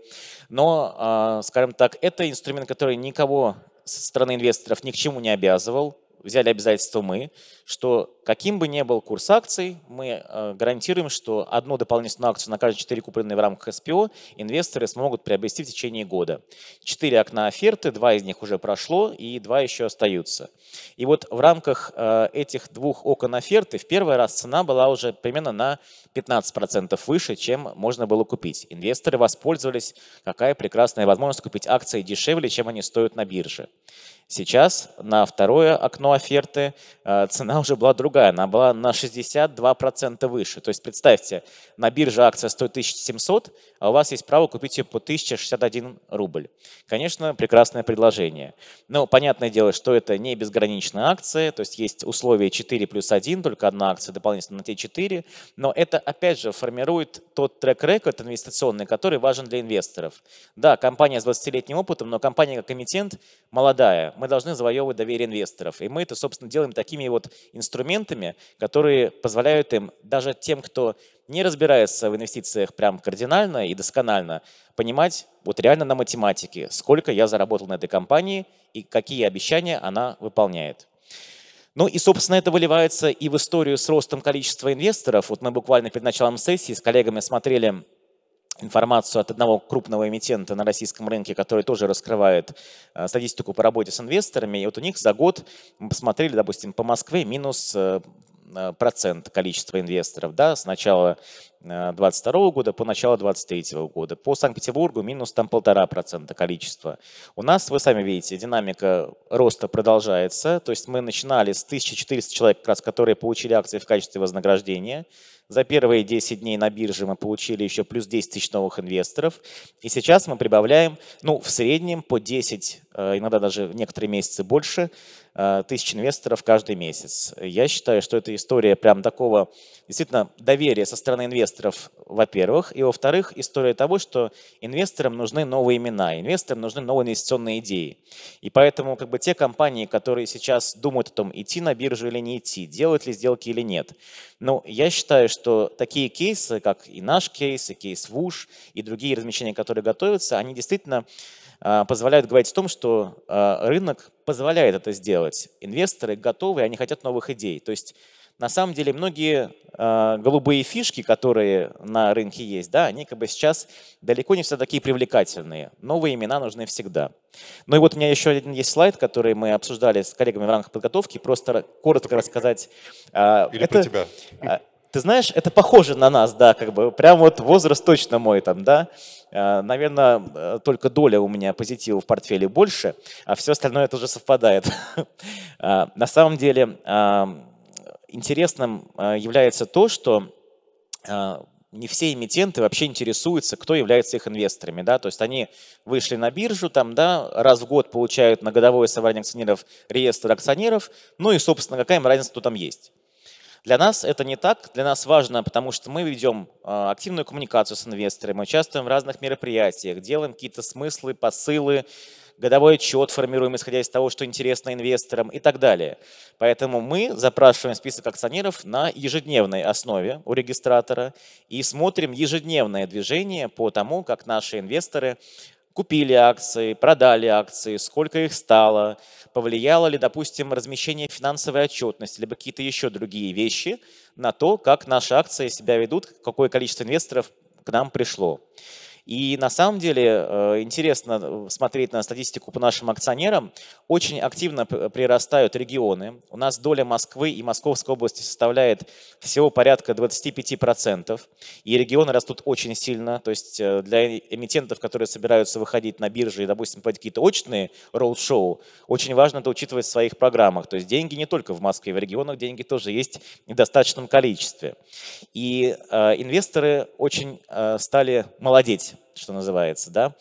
Но, а, скажем так, это инструмент, который никого со стороны инвесторов ни к чему не обязывал взяли обязательство мы, что каким бы ни был курс акций, мы э, гарантируем, что одну дополнительную акцию на каждые 4 купленные в рамках СПО инвесторы смогут приобрести в течение года. Четыре окна оферты, два из них уже прошло и два еще остаются. И вот в рамках э, этих двух окон оферты в первый раз цена была уже примерно на 15% выше, чем можно было купить. Инвесторы воспользовались, какая прекрасная возможность купить акции дешевле, чем они стоят на бирже. Сейчас на второе окно оферты э, цена уже была другая, она была на 62% выше. То есть представьте, на бирже акция стоит 1700, а у вас есть право купить ее по 1061 рубль. Конечно, прекрасное предложение. Но понятное дело, что это не безграничная акция, то есть есть условия 4 плюс 1, только одна акция дополнительно на те 4, но это опять же формирует тот трек-рекорд инвестиционный, который важен для инвесторов. Да, компания с 20-летним опытом, но компания как эмитент молодая, мы должны завоевывать доверие инвесторов. И мы это, собственно, делаем такими вот инструментами, которые позволяют им, даже тем, кто не разбирается в инвестициях прям кардинально и досконально, понимать вот реально на математике, сколько я заработал на этой компании и какие обещания она выполняет. Ну и, собственно, это выливается и в историю с ростом количества инвесторов. Вот мы буквально перед началом сессии с коллегами смотрели информацию от одного крупного эмитента на российском рынке, который тоже раскрывает э, статистику по работе с инвесторами. И вот у них за год мы посмотрели, допустим, по Москве минус э, процент количества инвесторов да, с начала 2022 э, года по начало 2023 года. По Санкт-Петербургу минус там полтора процента количества. У нас, вы сами видите, динамика роста продолжается. То есть мы начинали с 1400 человек, как раз, которые получили акции в качестве вознаграждения. За первые 10 дней на бирже мы получили еще плюс 10 тысяч новых инвесторов. И сейчас мы прибавляем, ну, в среднем по 10, э, иногда даже в некоторые месяцы больше, Э, тысяч инвесторов каждый месяц. Я считаю, что это история прям такого действительно доверия со стороны инвесторов, во-первых, и во-вторых, история того, что инвесторам нужны новые имена, инвесторам нужны новые инвестиционные идеи. И поэтому как бы те компании, которые сейчас думают о том, идти на биржу или не идти, делать ли сделки или нет, ну, я считаю, что такие кейсы, как и наш кейс, и кейс ВУШ, и другие размещения, которые готовятся, они действительно позволяют говорить о том, что а, рынок позволяет это сделать. Инвесторы готовы, они хотят новых идей. То есть на самом деле многие э, голубые фишки, которые на рынке есть, да, они как бы сейчас далеко не всегда такие привлекательные. Новые имена нужны всегда. Ну и вот у меня еще один есть слайд, который мы обсуждали с коллегами в рамках подготовки. Просто коротко рассказать. Или это, про тебя. Ты знаешь, это похоже на нас, да, как бы, прям вот возраст точно мой там, да. А, Наверное, э, только доля у меня позитива в портфеле больше, а все остальное тоже совпадает. А, на самом деле, а, интересным является то, что не все эмитенты вообще интересуются, кто является их инвесторами, да, то есть они вышли на биржу, там, да, раз в год получают на годовое собрание акционеров реестр акционеров, ну и, собственно, какая им разница, кто там есть. Для нас это не так. Для нас важно, потому что мы ведем а, активную коммуникацию с инвесторами, участвуем в разных мероприятиях, делаем какие-то смыслы, посылы, годовой отчет формируем, исходя из того, что интересно инвесторам и так далее. Поэтому мы запрашиваем список акционеров на ежедневной основе у регистратора и смотрим ежедневное движение по тому, как наши инвесторы купили акции, продали акции, сколько их стало, повлияло ли, допустим, размещение финансовой отчетности, либо какие-то еще другие вещи на то, как наши акции себя ведут, какое количество инвесторов к нам пришло. И на самом деле э, интересно э, смотреть на статистику по нашим акционерам. Очень активно прирастают регионы. У нас доля Москвы и Московской области составляет всего порядка 25%. И регионы растут очень сильно. То есть э, для эмитентов, которые собираются выходить на биржи и, допустим, проводить какие-то очные роуд-шоу, очень важно это учитывать в своих программах. То есть деньги не только в Москве, в регионах деньги тоже есть в достаточном количестве. И инвесторы очень стали молодеть что называется, да.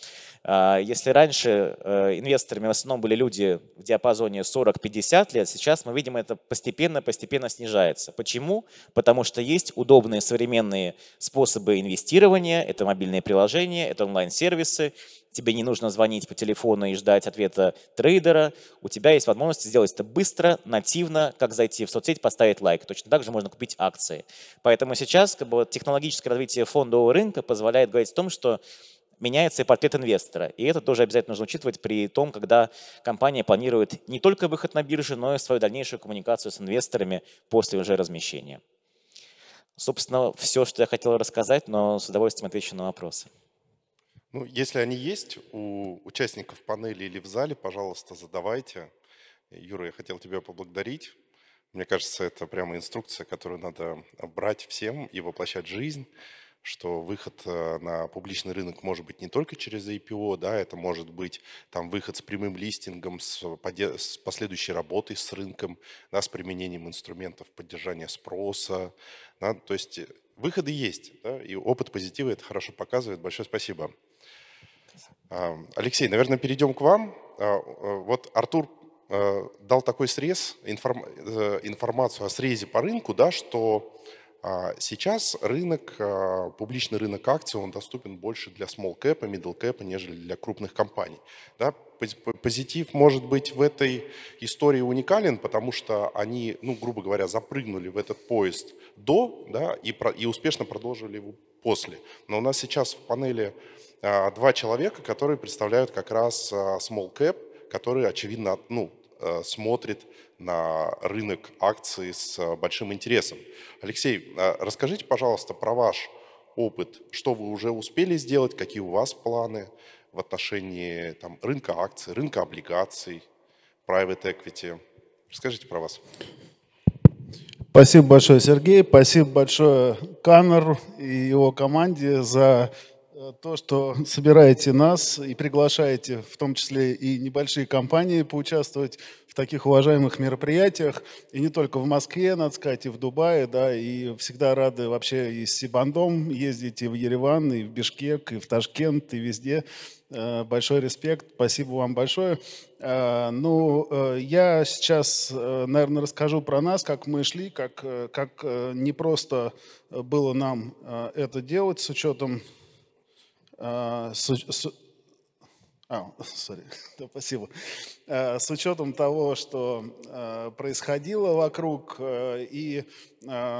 А, если раньше э, инвесторами в основном были люди в диапазоне 40-50 лет, сейчас мы видим, это постепенно-постепенно снижается. Почему? Потому что есть удобные современные способы инвестирования, это мобильные приложения, это онлайн-сервисы, тебе не нужно звонить по телефону и ждать ответа трейдера, у тебя есть возможность сделать это быстро, нативно, как зайти в соцсеть, поставить лайк. Точно так же можно купить акции. Поэтому сейчас как бы, технологическое развитие фондового рынка позволяет говорить о том, что меняется и портрет инвестора. И это тоже обязательно нужно учитывать при том, когда компания планирует не только выход на бирже, но и свою дальнейшую коммуникацию с инвесторами после уже размещения. Собственно, все, что я хотел рассказать, но с удовольствием отвечу на вопросы. Ну, если они есть у участников панели или в зале, пожалуйста, задавайте. Юра, я хотел тебя поблагодарить. Мне кажется, это прямо инструкция, которую надо брать всем и воплощать в жизнь что выход э, на публичный рынок может быть не только через IPO, да, это может быть там выход с прямым листингом, с, с последующей работой с рынком, да, с применением инструментов поддержания спроса. Да, то есть выходы есть, да, и опыт позитива это хорошо показывает. Большое спасибо. Алексей, наверное, перейдем к вам. А, э, вот Артур э, дал такой срез, информацию о срезе по рынку, да, что а сейчас рынок, а, публичный рынок акций, он доступен больше для small cap middle cap, нежели для крупных компаний. Да? Позитив может быть в этой истории уникален, потому что они, ну, грубо говоря, запрыгнули в этот поезд до да, и, про, и успешно продолжили его после. Но у нас сейчас в панели два человека, которые представляют как раз а, small cap, которые, очевидно, ну, Э, смотрит на рынок акций с большим интересом. Алексей, э, расскажите, пожалуйста, про ваш опыт, что вы уже успели сделать, какие у вас планы в отношении там, рынка акций, рынка облигаций, private equity. Расскажите про вас. Спасибо большое, Сергей. Спасибо большое Каннеру и его команде за э, то, что собираете нас и приглашаете, в том числе и небольшие компании, поучаствовать в таких уважаемых мероприятиях. И не только в Москве, надо сказать, и в Дубае, да, и всегда рады вообще и с Сибандом ездить и в Ереван, и в Бишкек, и в Ташкент, и везде. Э, большой респект, спасибо вам большое. Э, ну, э, я сейчас, наверное, расскажу про нас, как мы шли, как, как не просто было нам это делать с учетом с, с, а, sorry, да, спасибо. Э, с учетом того, что э, происходило вокруг, э, и,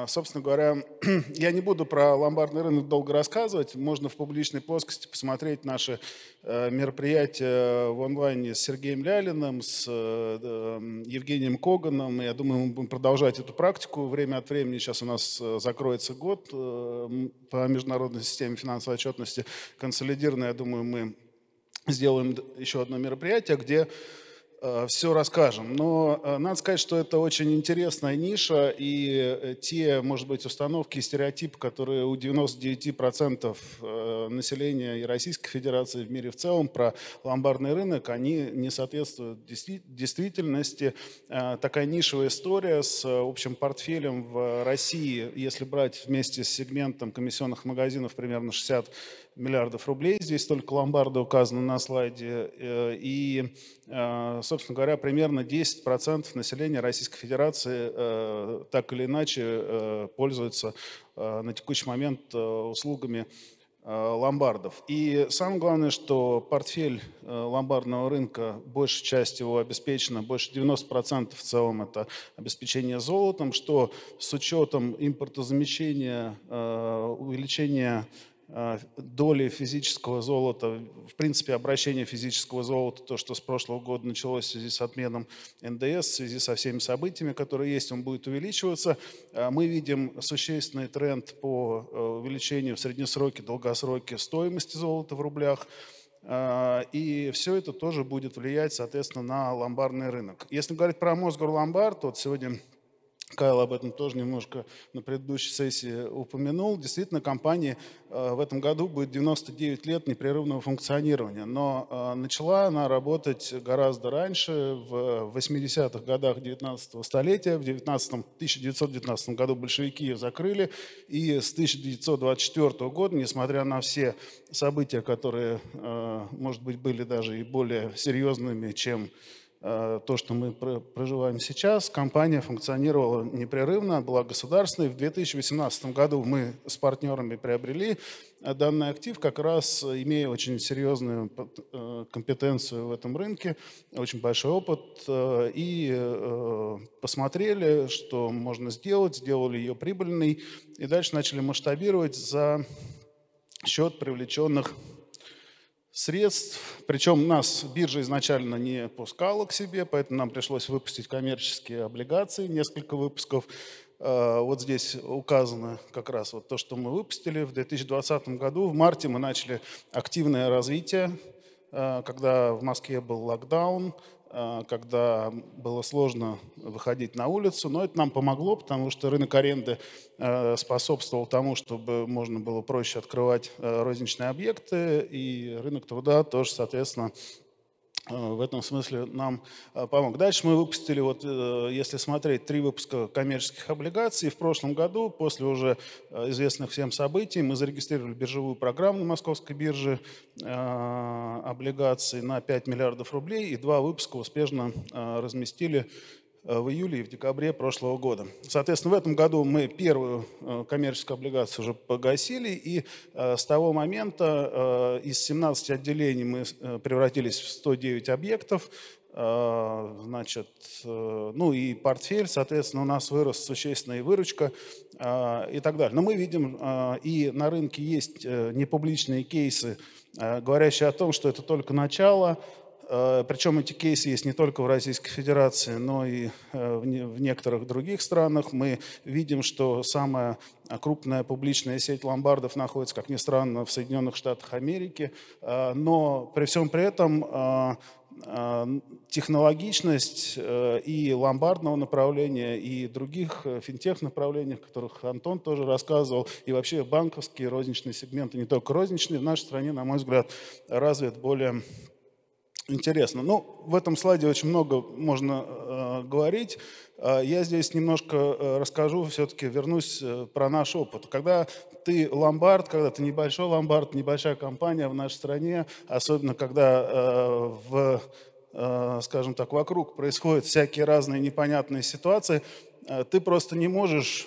собственно говоря, я не буду про ломбардный рынок долго рассказывать, можно в публичной плоскости посмотреть наши мероприятия в онлайне с Сергеем Лялиным, с Евгением Коганом, я думаю, мы будем продолжать эту практику. Время от времени, сейчас у нас закроется год по международной системе финансовой отчетности консолидированной, я думаю, мы сделаем еще одно мероприятие, где э, все расскажем. Но э, надо сказать, что это очень интересная ниша, и э, те, может быть, установки и стереотипы, которые у 99% населения и Российской Федерации в мире в целом про ломбардный рынок, они не соответствуют действительности. Такая нишевая история с общим портфелем в России, если брать вместе с сегментом комиссионных магазинов примерно 60 миллиардов рублей. Здесь только ломбарды указаны на слайде. Э, и, э, собственно говоря, примерно 10% населения Российской Федерации э, так или иначе пользуются на текущий момент услугами ломбардов. И самое главное, что портфель ломбардного рынка, большая часть его обеспечена, больше 90% в целом это обеспечение золотом, что с учетом импортозамещения, увеличения доли физического золота, в принципе, обращение физического золота, то, что с прошлого года началось в связи с отменом НДС, в связи со всеми событиями, которые есть, он будет увеличиваться. А, мы видим существенный тренд по э, увеличению в среднесроке, долгосроке стоимости золота в рублях. И все это тоже будет влиять, соответственно, на ломбардный рынок. Если говорить про Мосгор Ломбард, вот сегодня Кайл об этом тоже немножко на предыдущей сессии упомянул. Действительно, компания э, в этом году будет 99 лет непрерывного функционирования. Но э, начала она работать гораздо раньше, в 80-х годах 19 столетия. В 19, 1919 году большевики ее закрыли. И с 1924 года, несмотря на все события, которые, э, может быть, были даже и более серьезными, чем то, что мы проживаем сейчас, компания функционировала непрерывно, была государственной. В 2018 году мы с партнерами приобрели э, данный актив, как раз имея очень серьезную э, компетенцию в этом рынке, очень большой опыт, и посмотрели, что можно сделать, сделали ее прибыльной, и дальше начали масштабировать за счет привлеченных средств. Причем нас биржа изначально не пускала к себе, поэтому нам пришлось выпустить коммерческие облигации, несколько выпусков. А, вот здесь указано как раз вот то, что мы выпустили. В 2020 году, в марте мы начали активное развитие, а, когда в Москве был локдаун, когда было сложно выходить на улицу, но это нам помогло, потому что рынок аренды а, способствовал тому, чтобы можно было проще открывать а, розничные объекты, и рынок труда тоже, соответственно, Э, в этом смысле нам э, помог. Дальше мы выпустили, вот, э, если смотреть, три выпуска коммерческих облигаций. В прошлом году, после уже известных всем событий, мы зарегистрировали биржевую программу на Московской бирже облигаций на 5 миллиардов рублей и два выпуска успешно разместили Э, в июле и в декабре прошлого года. Соответственно, в этом году мы первую э, коммерческую облигацию уже погасили, и э, с того момента из 17 отделений мы превратились в 109 объектов, значит, ну и портфель, соответственно, у нас вырос существенная выручка и так далее. Но мы видим, и на рынке есть непубличные кейсы, говорящие о том, что это только начало, Причем эти кейсы есть не только в Российской Федерации, но и в некоторых других странах. Мы видим, что самая крупная публичная сеть ломбардов находится, как ни странно, в Соединенных Штатах Америки. Но при всем при этом технологичность э, и ломбардного направления, и других э, финтех направлений, о которых Антон тоже рассказывал, и вообще банковские розничные сегменты, не только розничные, в нашей стране, на мой взгляд, развит более интересно. Ну, в этом слайде очень много можно э, говорить. А, я здесь немножко э, расскажу, все-таки вернусь э, про наш опыт. Когда ты ломбард, когда ты небольшой ломбард, небольшая компания в нашей стране, особенно когда э, в, скажем так, вокруг происходят всякие разные непонятные ситуации, ты просто не можешь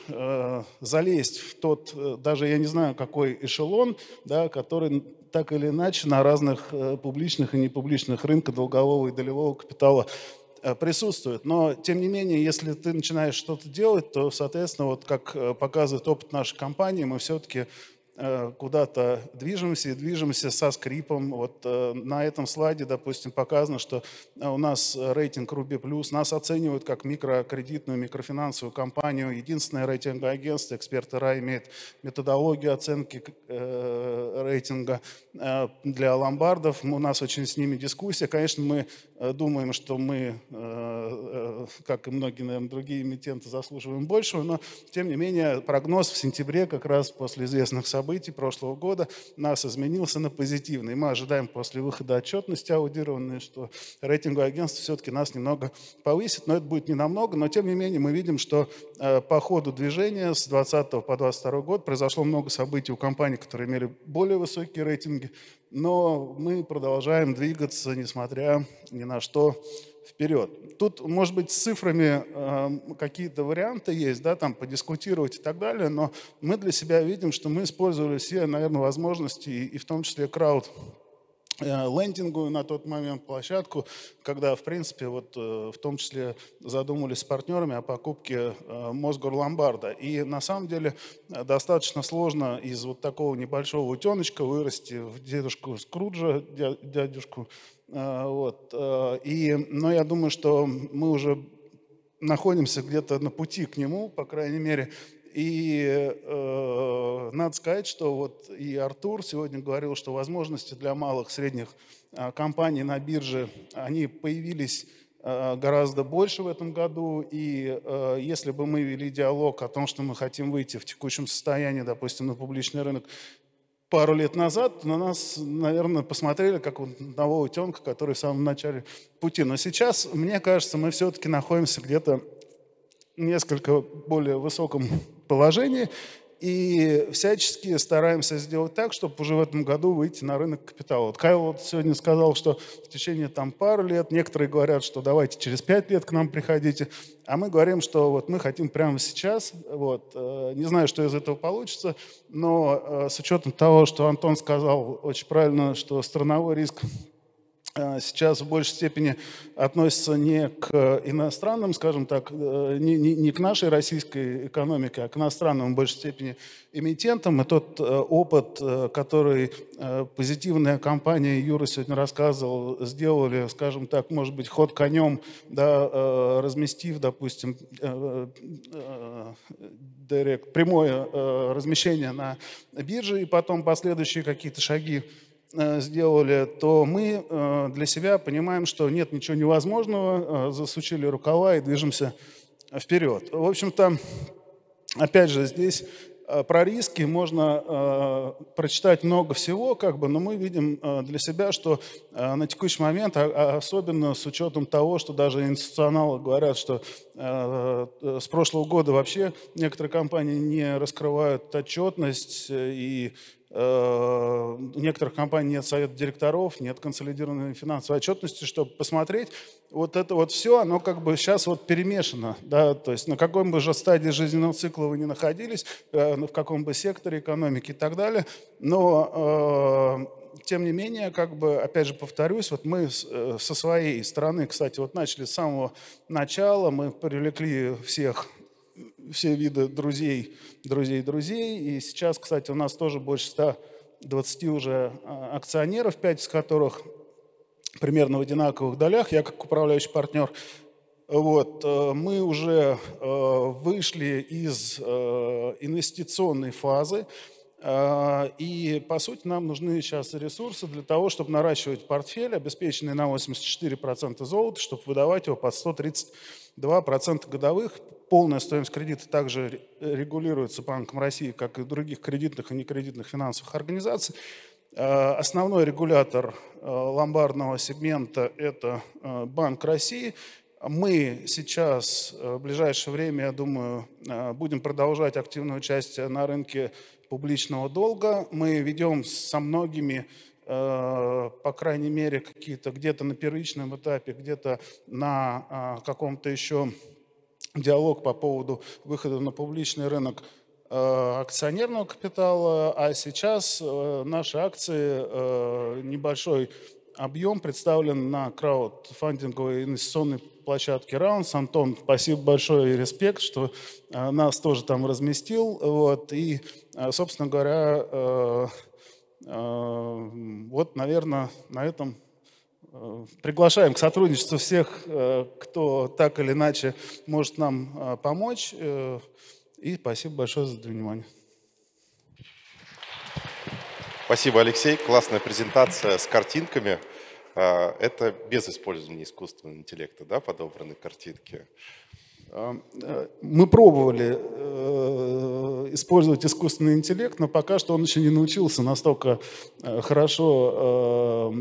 залезть в тот, даже я не знаю, какой эшелон, да, который так или иначе на разных публичных и непубличных рынках долгового и долевого капитала Э, присутствует. Но, тем не менее, если ты начинаешь что-то делать, то, соответственно, вот как э, показывает опыт нашей компании, мы все-таки Э, куда-то движемся и движемся со скрипом. Вот э, на этом слайде, допустим, показано, что э, у нас рейтинг Ruby Plus, нас оценивают как микрокредитную, микрофинансовую компанию. Единственное рейтинговое агентство, эксперты РА имеет методологию оценки рейтинга для ломбардов. У нас очень с ними дискуссия. Конечно, мы думаем, что мы, как и многие, наверное, другие эмитенты, заслуживаем большего, но, тем не менее, прогноз в сентябре, как раз после известных событий, событий прошлого года. Нас изменился на позитивный. Мы ожидаем после выхода отчетности аудированной, что рейтинговое агентство все-таки нас немного повысит, но это будет не намного, но тем не менее мы видим, что э, по ходу движения с 2020 по 2022 год произошло много событий у компаний, которые имели более высокие рейтинги, но мы продолжаем двигаться, несмотря ни на что, вперед. Тут, может быть, с цифрами э, какие-то варианты есть, да, там подискутировать и так далее, но мы для себя видим, что мы использовали все, наверное, возможности, и, и в том числе крауд э, лендинговую на тот момент площадку, когда, в принципе, вот э, в том числе задумались с партнерами о покупке э, Мосгор Ломбарда. И на самом деле достаточно сложно из вот такого небольшого утеночка вырасти в дедушку Скруджа, дядюшку вот. А, и, но я думаю, что мы уже находимся где-то на пути к нему, по крайней мере. И э, надо сказать, что вот и Артур сегодня говорил, что возможности для малых, средних э, компаний на бирже, они появились э, гораздо больше в этом году. И э, если бы мы вели диалог о том, что мы хотим выйти в текущем состоянии, допустим, на публичный рынок пару лет назад на нас, наверное, посмотрели как одного утенка, который в самом начале пути. Но сейчас, мне кажется, мы все-таки находимся где-то несколько более высоком положении и всячески стараемся сделать так, чтобы уже в этом году выйти на рынок капитала. Вот Кайл вот сегодня сказал, что в течение там пару лет, некоторые говорят, что давайте через пять лет к нам приходите, а мы говорим, что вот мы хотим прямо сейчас. Вот. Э, не знаю, что из этого получится, но э, с учетом того, что Антон сказал очень правильно, что страновой риск сейчас в большей степени относится не к иностранным, скажем так, э, не, не, не к нашей российской экономике, а к иностранным в большей степени эмитентам. И тот э, опыт, который позитивная компания, Юра сегодня рассказывал, сделали, скажем так, может быть, ход конем, да, разместив, допустим, директ, прямое размещение на бирже и потом последующие какие-то шаги Э, сделали, то мы э, для себя понимаем, что нет ничего невозможного, э, засучили рукава и движемся вперед. В общем-то, опять же, здесь про риски можно э, прочитать много всего, как бы, но мы видим э, для себя, что э, на текущий момент, а, особенно с учетом того, что даже институционалы говорят, что э, с прошлого года вообще некоторые компании не раскрывают отчетность и Э, у некоторых компаний нет совета директоров, нет консолидированной финансовой отчетности, чтобы посмотреть. Вот это вот все, оно как бы сейчас вот перемешано. Да? То есть на какой бы же стадии жизненного цикла вы ни находились, э, в каком бы секторе экономики и так далее, но э, тем не менее, как бы, опять же повторюсь, вот мы со своей стороны, кстати, вот начали с самого начала, мы привлекли всех все виды друзей, друзей, друзей. И сейчас, кстати, у нас тоже больше 120 уже а, акционеров, 5 из которых примерно в одинаковых долях, я как управляющий партнер. Вот, мы уже вышли из инвестиционной фазы, и, по сути, нам нужны сейчас ресурсы для того, чтобы наращивать портфель, обеспеченный на 84% золота, чтобы выдавать его под 132% годовых. Полная стоимость кредита также регулируется Банком России, как и других кредитных и некредитных финансовых организаций. Э, основной регулятор э, ломбардного сегмента – это Банк России. Мы сейчас в ближайшее время, я думаю, будем продолжать активное участие на рынке публичного долга. Мы ведем со многими, по крайней мере, какие-то где-то на первичном этапе, где-то на каком-то еще диалог по поводу выхода на публичный рынок Э, акционерного капитала, а сейчас э, наши акции, э, небольшой объем представлен на краудфандинговой инвестиционной площадке Раунс. Антон, спасибо большое и респект, что нас тоже там разместил. Вот, и, собственно говоря, вот, наверное, на этом приглашаем к сотрудничеству всех, кто так или иначе может нам помочь. И спасибо большое за внимание. Спасибо, Алексей. Классная презентация с картинками. А, это без использования искусственного интеллекта, да, подобраны картинки? Э, мы пробовали э, использовать искусственный интеллект, но пока что он еще не научился настолько э, хорошо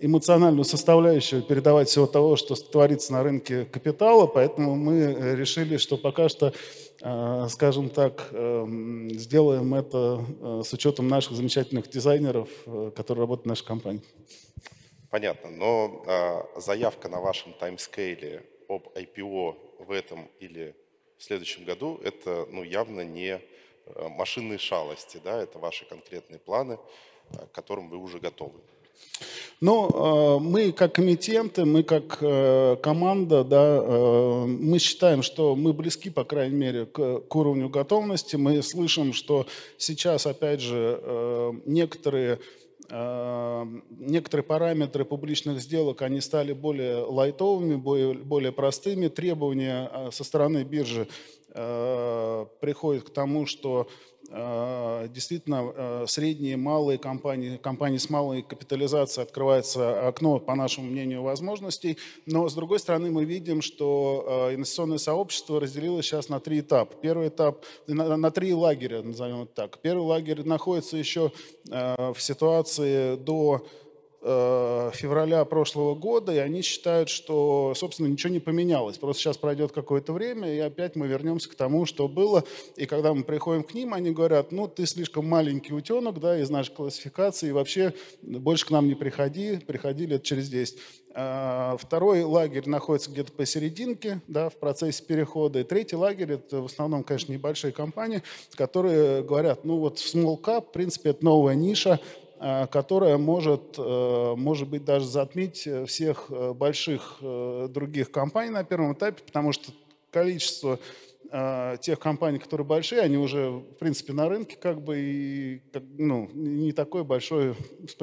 эмоциональную составляющую передавать всего того, что творится на рынке капитала, поэтому мы решили, что пока что, скажем так, сделаем это с учетом наших замечательных дизайнеров, которые работают в нашей компании. Понятно, но заявка на вашем таймскейле об IPO в этом или в следующем году, это ну, явно не э, машинные шалости, да, это ваши конкретные планы, э, к которым вы уже готовы. Ну, э, мы как комитенты, мы как команда, да, мы считаем, что мы близки, по крайней мере, к, к уровню готовности. Мы слышим, что сейчас, опять же, некоторые некоторые параметры публичных сделок, они стали более лайтовыми, более, более простыми. Требования э, со стороны биржи э, приходят к тому, что Э, действительно э, средние, малые компании, компании с малой капитализацией открывается окно, по нашему мнению, возможностей. Но, с другой стороны, мы видим, что э, инвестиционное сообщество разделилось сейчас на три этапа. Первый этап, на, на три лагеря, назовем это так. Первый лагерь находится еще в ситуации до февраля прошлого года, и они считают, что, собственно, ничего не поменялось. Просто сейчас пройдет какое-то время, и опять мы вернемся к тому, что было. И когда мы приходим к ним, они говорят, ну, ты слишком маленький утенок, да, из нашей классификации, и вообще больше к нам не приходи, приходи лет через 10. А, второй лагерь находится где-то посерединке, да, в процессе перехода. И третий лагерь – это в основном, конечно, небольшие компании, которые говорят, ну вот small cap, в принципе, это новая ниша, Э, которая может, э, может быть, даже затмить э, всех больших других компаний на первом этапе, потому что количество тех компаний, которые большие, они уже, в принципе, на рынке как бы и ну, не такой большой, в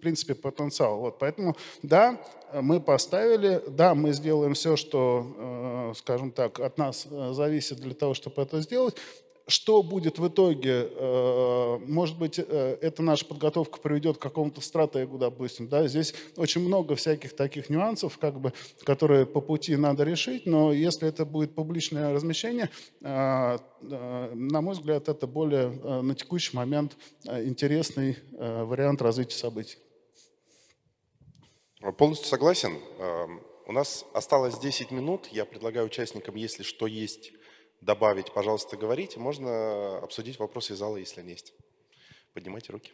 принципе, потенциал. Вот, поэтому, да, мы поставили, да, мы сделаем все, что, скажем так, от нас зависит для того, чтобы это сделать, что будет в итоге? Э, может быть, э, эта наша подготовка приведет к какому-то стратегу, допустим. Да? Здесь очень много всяких таких нюансов, как бы, которые по пути надо решить, но если это будет публичное размещение, э, на мой взгляд, это более на текущий момент интересный вариант развития событий. Полностью согласен. У нас осталось 10 минут. Я предлагаю участникам, если что есть добавить, пожалуйста, говорите. Можно обсудить вопросы из зала, если они есть. Поднимайте руки.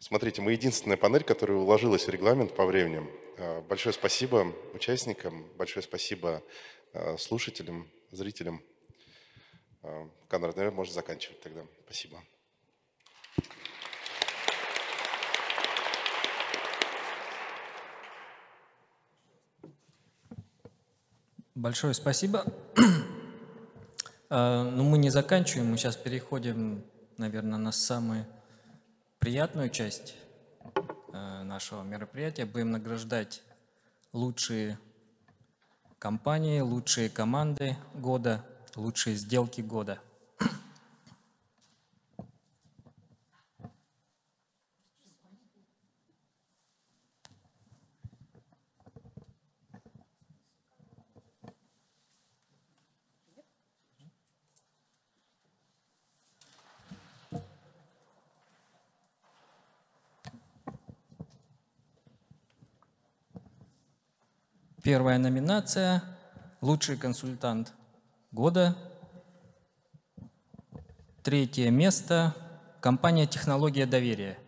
Смотрите, мы единственная панель, которая уложилась в регламент по времени. А, большое спасибо участникам, большое спасибо а, слушателям, зрителям. А, Конрад, наверное, можно заканчивать тогда. Спасибо. Большое спасибо. А, ну, мы не заканчиваем, мы сейчас переходим, наверное, на приятные приятную часть э, нашего мероприятия. Будем награждать лучшие компании, лучшие команды года, лучшие сделки года. Первая номинация – лучший консультант года. Третье место – компания «Технология доверия».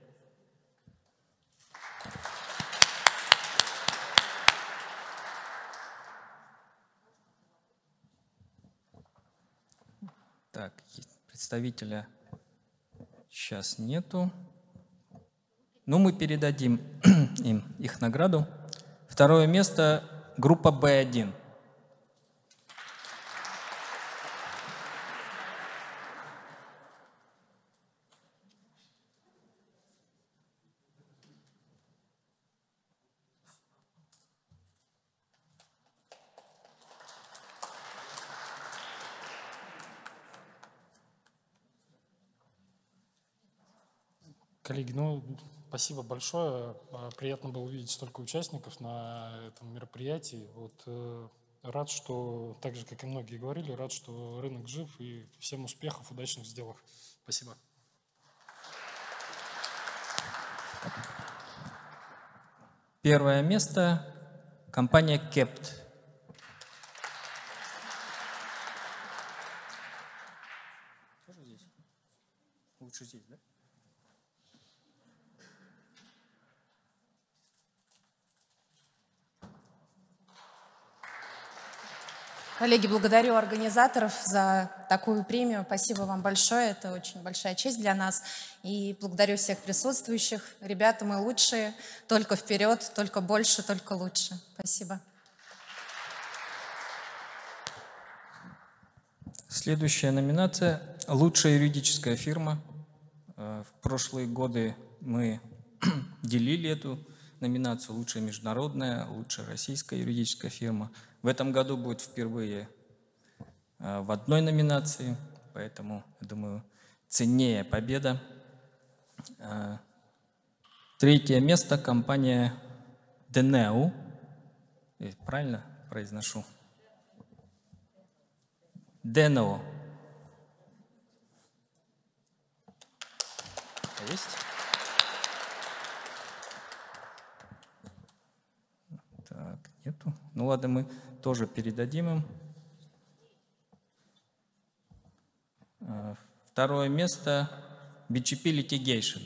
Так, представителя сейчас нету. Но ну, мы передадим им их награду. Второе место группа B1. Коллеги, ну, спасибо большое. А, приятно было увидеть столько участников на этом мероприятии. Вот, э, рад, что, так же, как и многие говорили, рад, что рынок жив и всем успехов, удачных сделок. Спасибо. Первое место – компания Kept. Лучше здесь, да? Коллеги, благодарю организаторов за такую премию. Спасибо вам большое. Это очень большая честь для нас. И благодарю всех присутствующих. Ребята, мы лучшие. Только вперед, только больше, только лучше. Спасибо. Следующая номинация – лучшая юридическая фирма. Э, в прошлые годы мы делили эту номинацию «Лучшая международная», «Лучшая российская юридическая фирма». В этом году будет впервые э, в одной номинации, поэтому, я думаю, ценнее победа. Э, третье место компания Денеу. Правильно произношу? Денео. Есть? Так, нету. Ну ладно, мы тоже передадим им. А, второе место – BGP Litigation.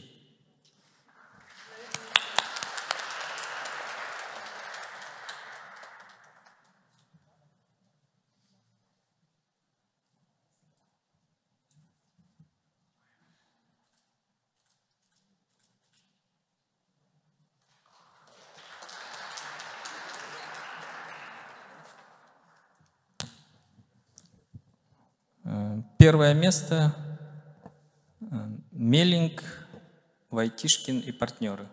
Первое место э, – Мелинг, Войтишкин и партнеры.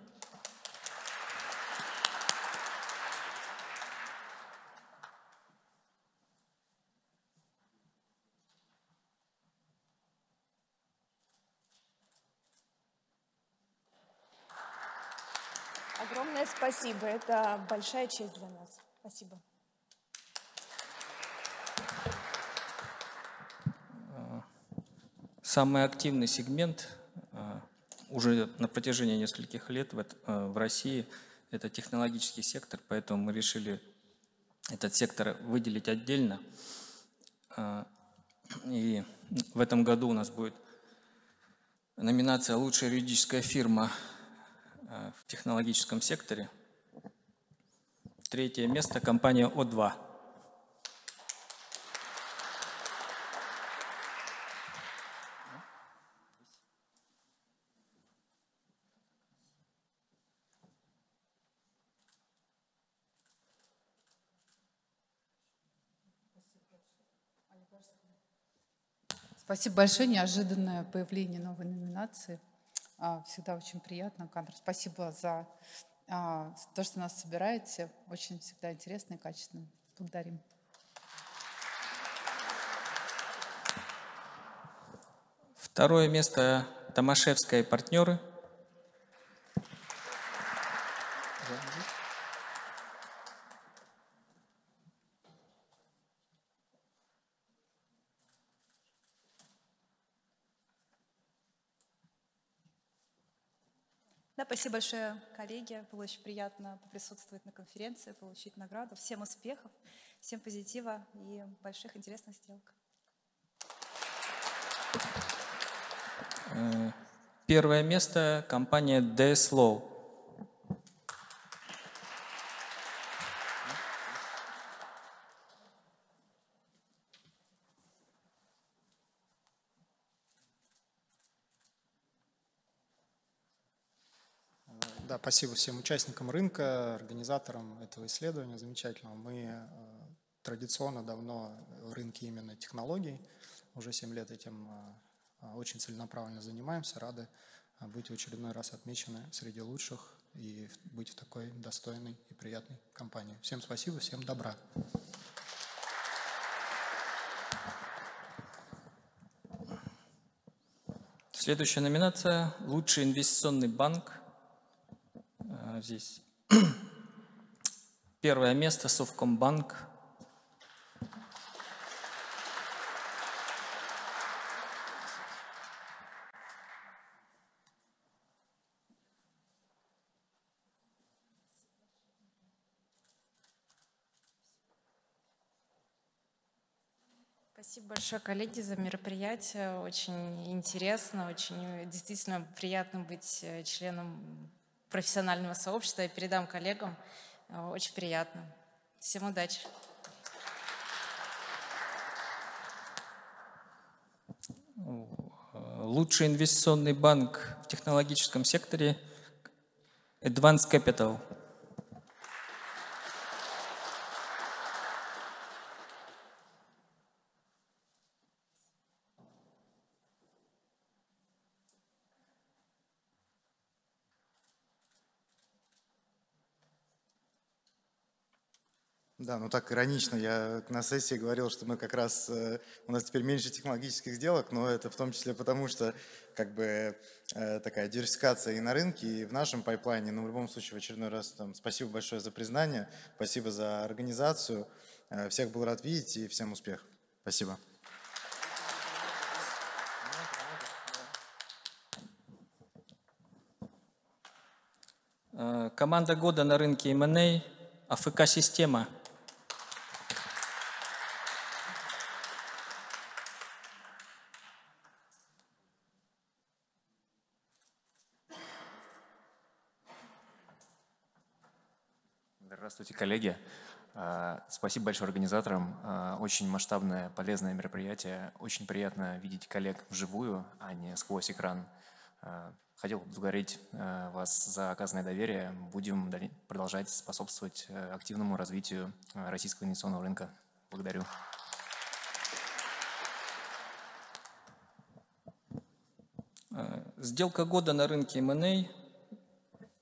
Огромное спасибо. Это большая честь для нас. Спасибо. Самый активный сегмент а, уже на протяжении нескольких лет в, а, в России – это технологический сектор, поэтому мы решили этот сектор выделить отдельно. А, и в этом году у нас будет номинация «Лучшая юридическая фирма в технологическом секторе». Третье место – компания О2. Спасибо большое. Неожиданное появление новой номинации. А, Всегда очень приятно. Кандр, спасибо за а, то, что нас собираете. Очень всегда интересно и качественно. Благодарим. Второе место Томашевская и партнеры. Да, спасибо большое, коллеги. Было очень приятно присутствовать на конференции, получить награду. Всем успехов, всем позитива и больших интересных сделок. Э, Первое место компания DS спасибо всем участникам рынка, организаторам этого исследования замечательного. Мы э, традиционно давно в рынке именно технологий, уже 7 лет этим э, очень целенаправленно занимаемся, рады э, быть в очередной раз отмечены среди лучших и быть в такой достойной и приятной компании. Всем спасибо, всем добра. Следующая номинация – лучший инвестиционный банк. Здесь первое место – Совкомбанк. Спасибо большое, коллеги, за мероприятие. Очень интересно, очень действительно приятно быть э, членом профессионального сообщества. Я передам коллегам. Э, Очень приятно. Всем удачи. Лучший инвестиционный банк в технологическом секторе – Advanced Capital. Да, ну так иронично. Я на сессии говорил, что мы как раз, э, у нас теперь меньше технологических сделок, но это в том числе потому, что как бы э, такая диверсификация и на рынке, и в нашем пайплайне. Но в любом случае в очередной раз там спасибо большое за признание, спасибо за организацию. Э, Всех был рад видеть и всем успехов. Спасибо. Команда года на рынке M&A – АФК-система. Коллеги. А, Спасибо большое организаторам. А, Очень масштабное, полезное мероприятие. Очень приятно видеть коллег вживую, а не сквозь экран. А, Хотел поблагодарить вас за оказанное доверие. Будем продолжать способствовать э, активному развитию а, российского инвестиционного рынка. Благодарю. Э, Сделка года на рынке M&A,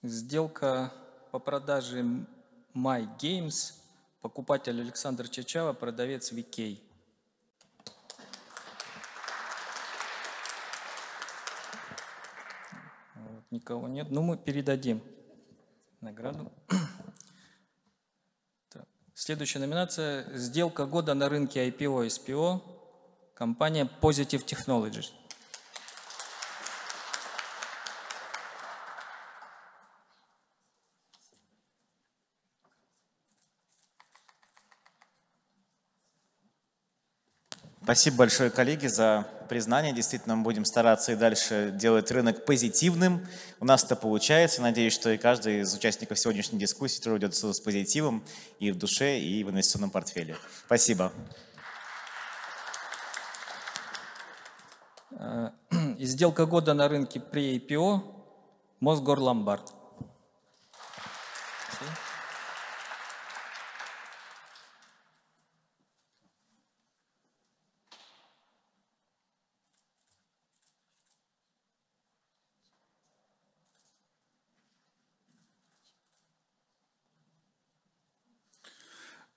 сделка по продаже My Games, покупатель Александр Чачава, продавец VK. Вот, никого нет. Ну, мы передадим награду. Так. Следующая номинация – сделка года на рынке IPO и SPO, компания Positive Technologies. Спасибо большое, коллеги, за признание. Действительно, мы будем стараться и дальше делать рынок позитивным. У нас это получается. Надеюсь, что и каждый из участников сегодняшней дискуссии тоже уйдет с позитивом и в душе, и в инвестиционном портфеле. Спасибо. Э, И сделка года на рынке при IPO Мосгорломбард.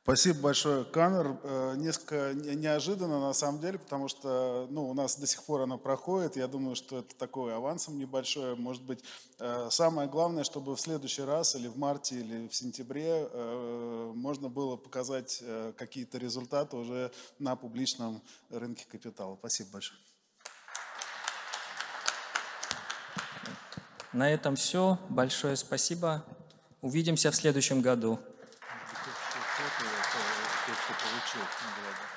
Спасибо большое, Канер. Э, несколько неожиданно на самом деле, потому что ну, у нас до сих пор она проходит. Я думаю, что это такое авансом небольшое. Может быть, э, самое главное, чтобы в следующий раз или в марте, или в сентябре э, можно было показать какие-то результаты уже на публичном рынке капитала. Спасибо большое. На этом все. Большое спасибо. Увидимся в следующем году. Кто получил награду.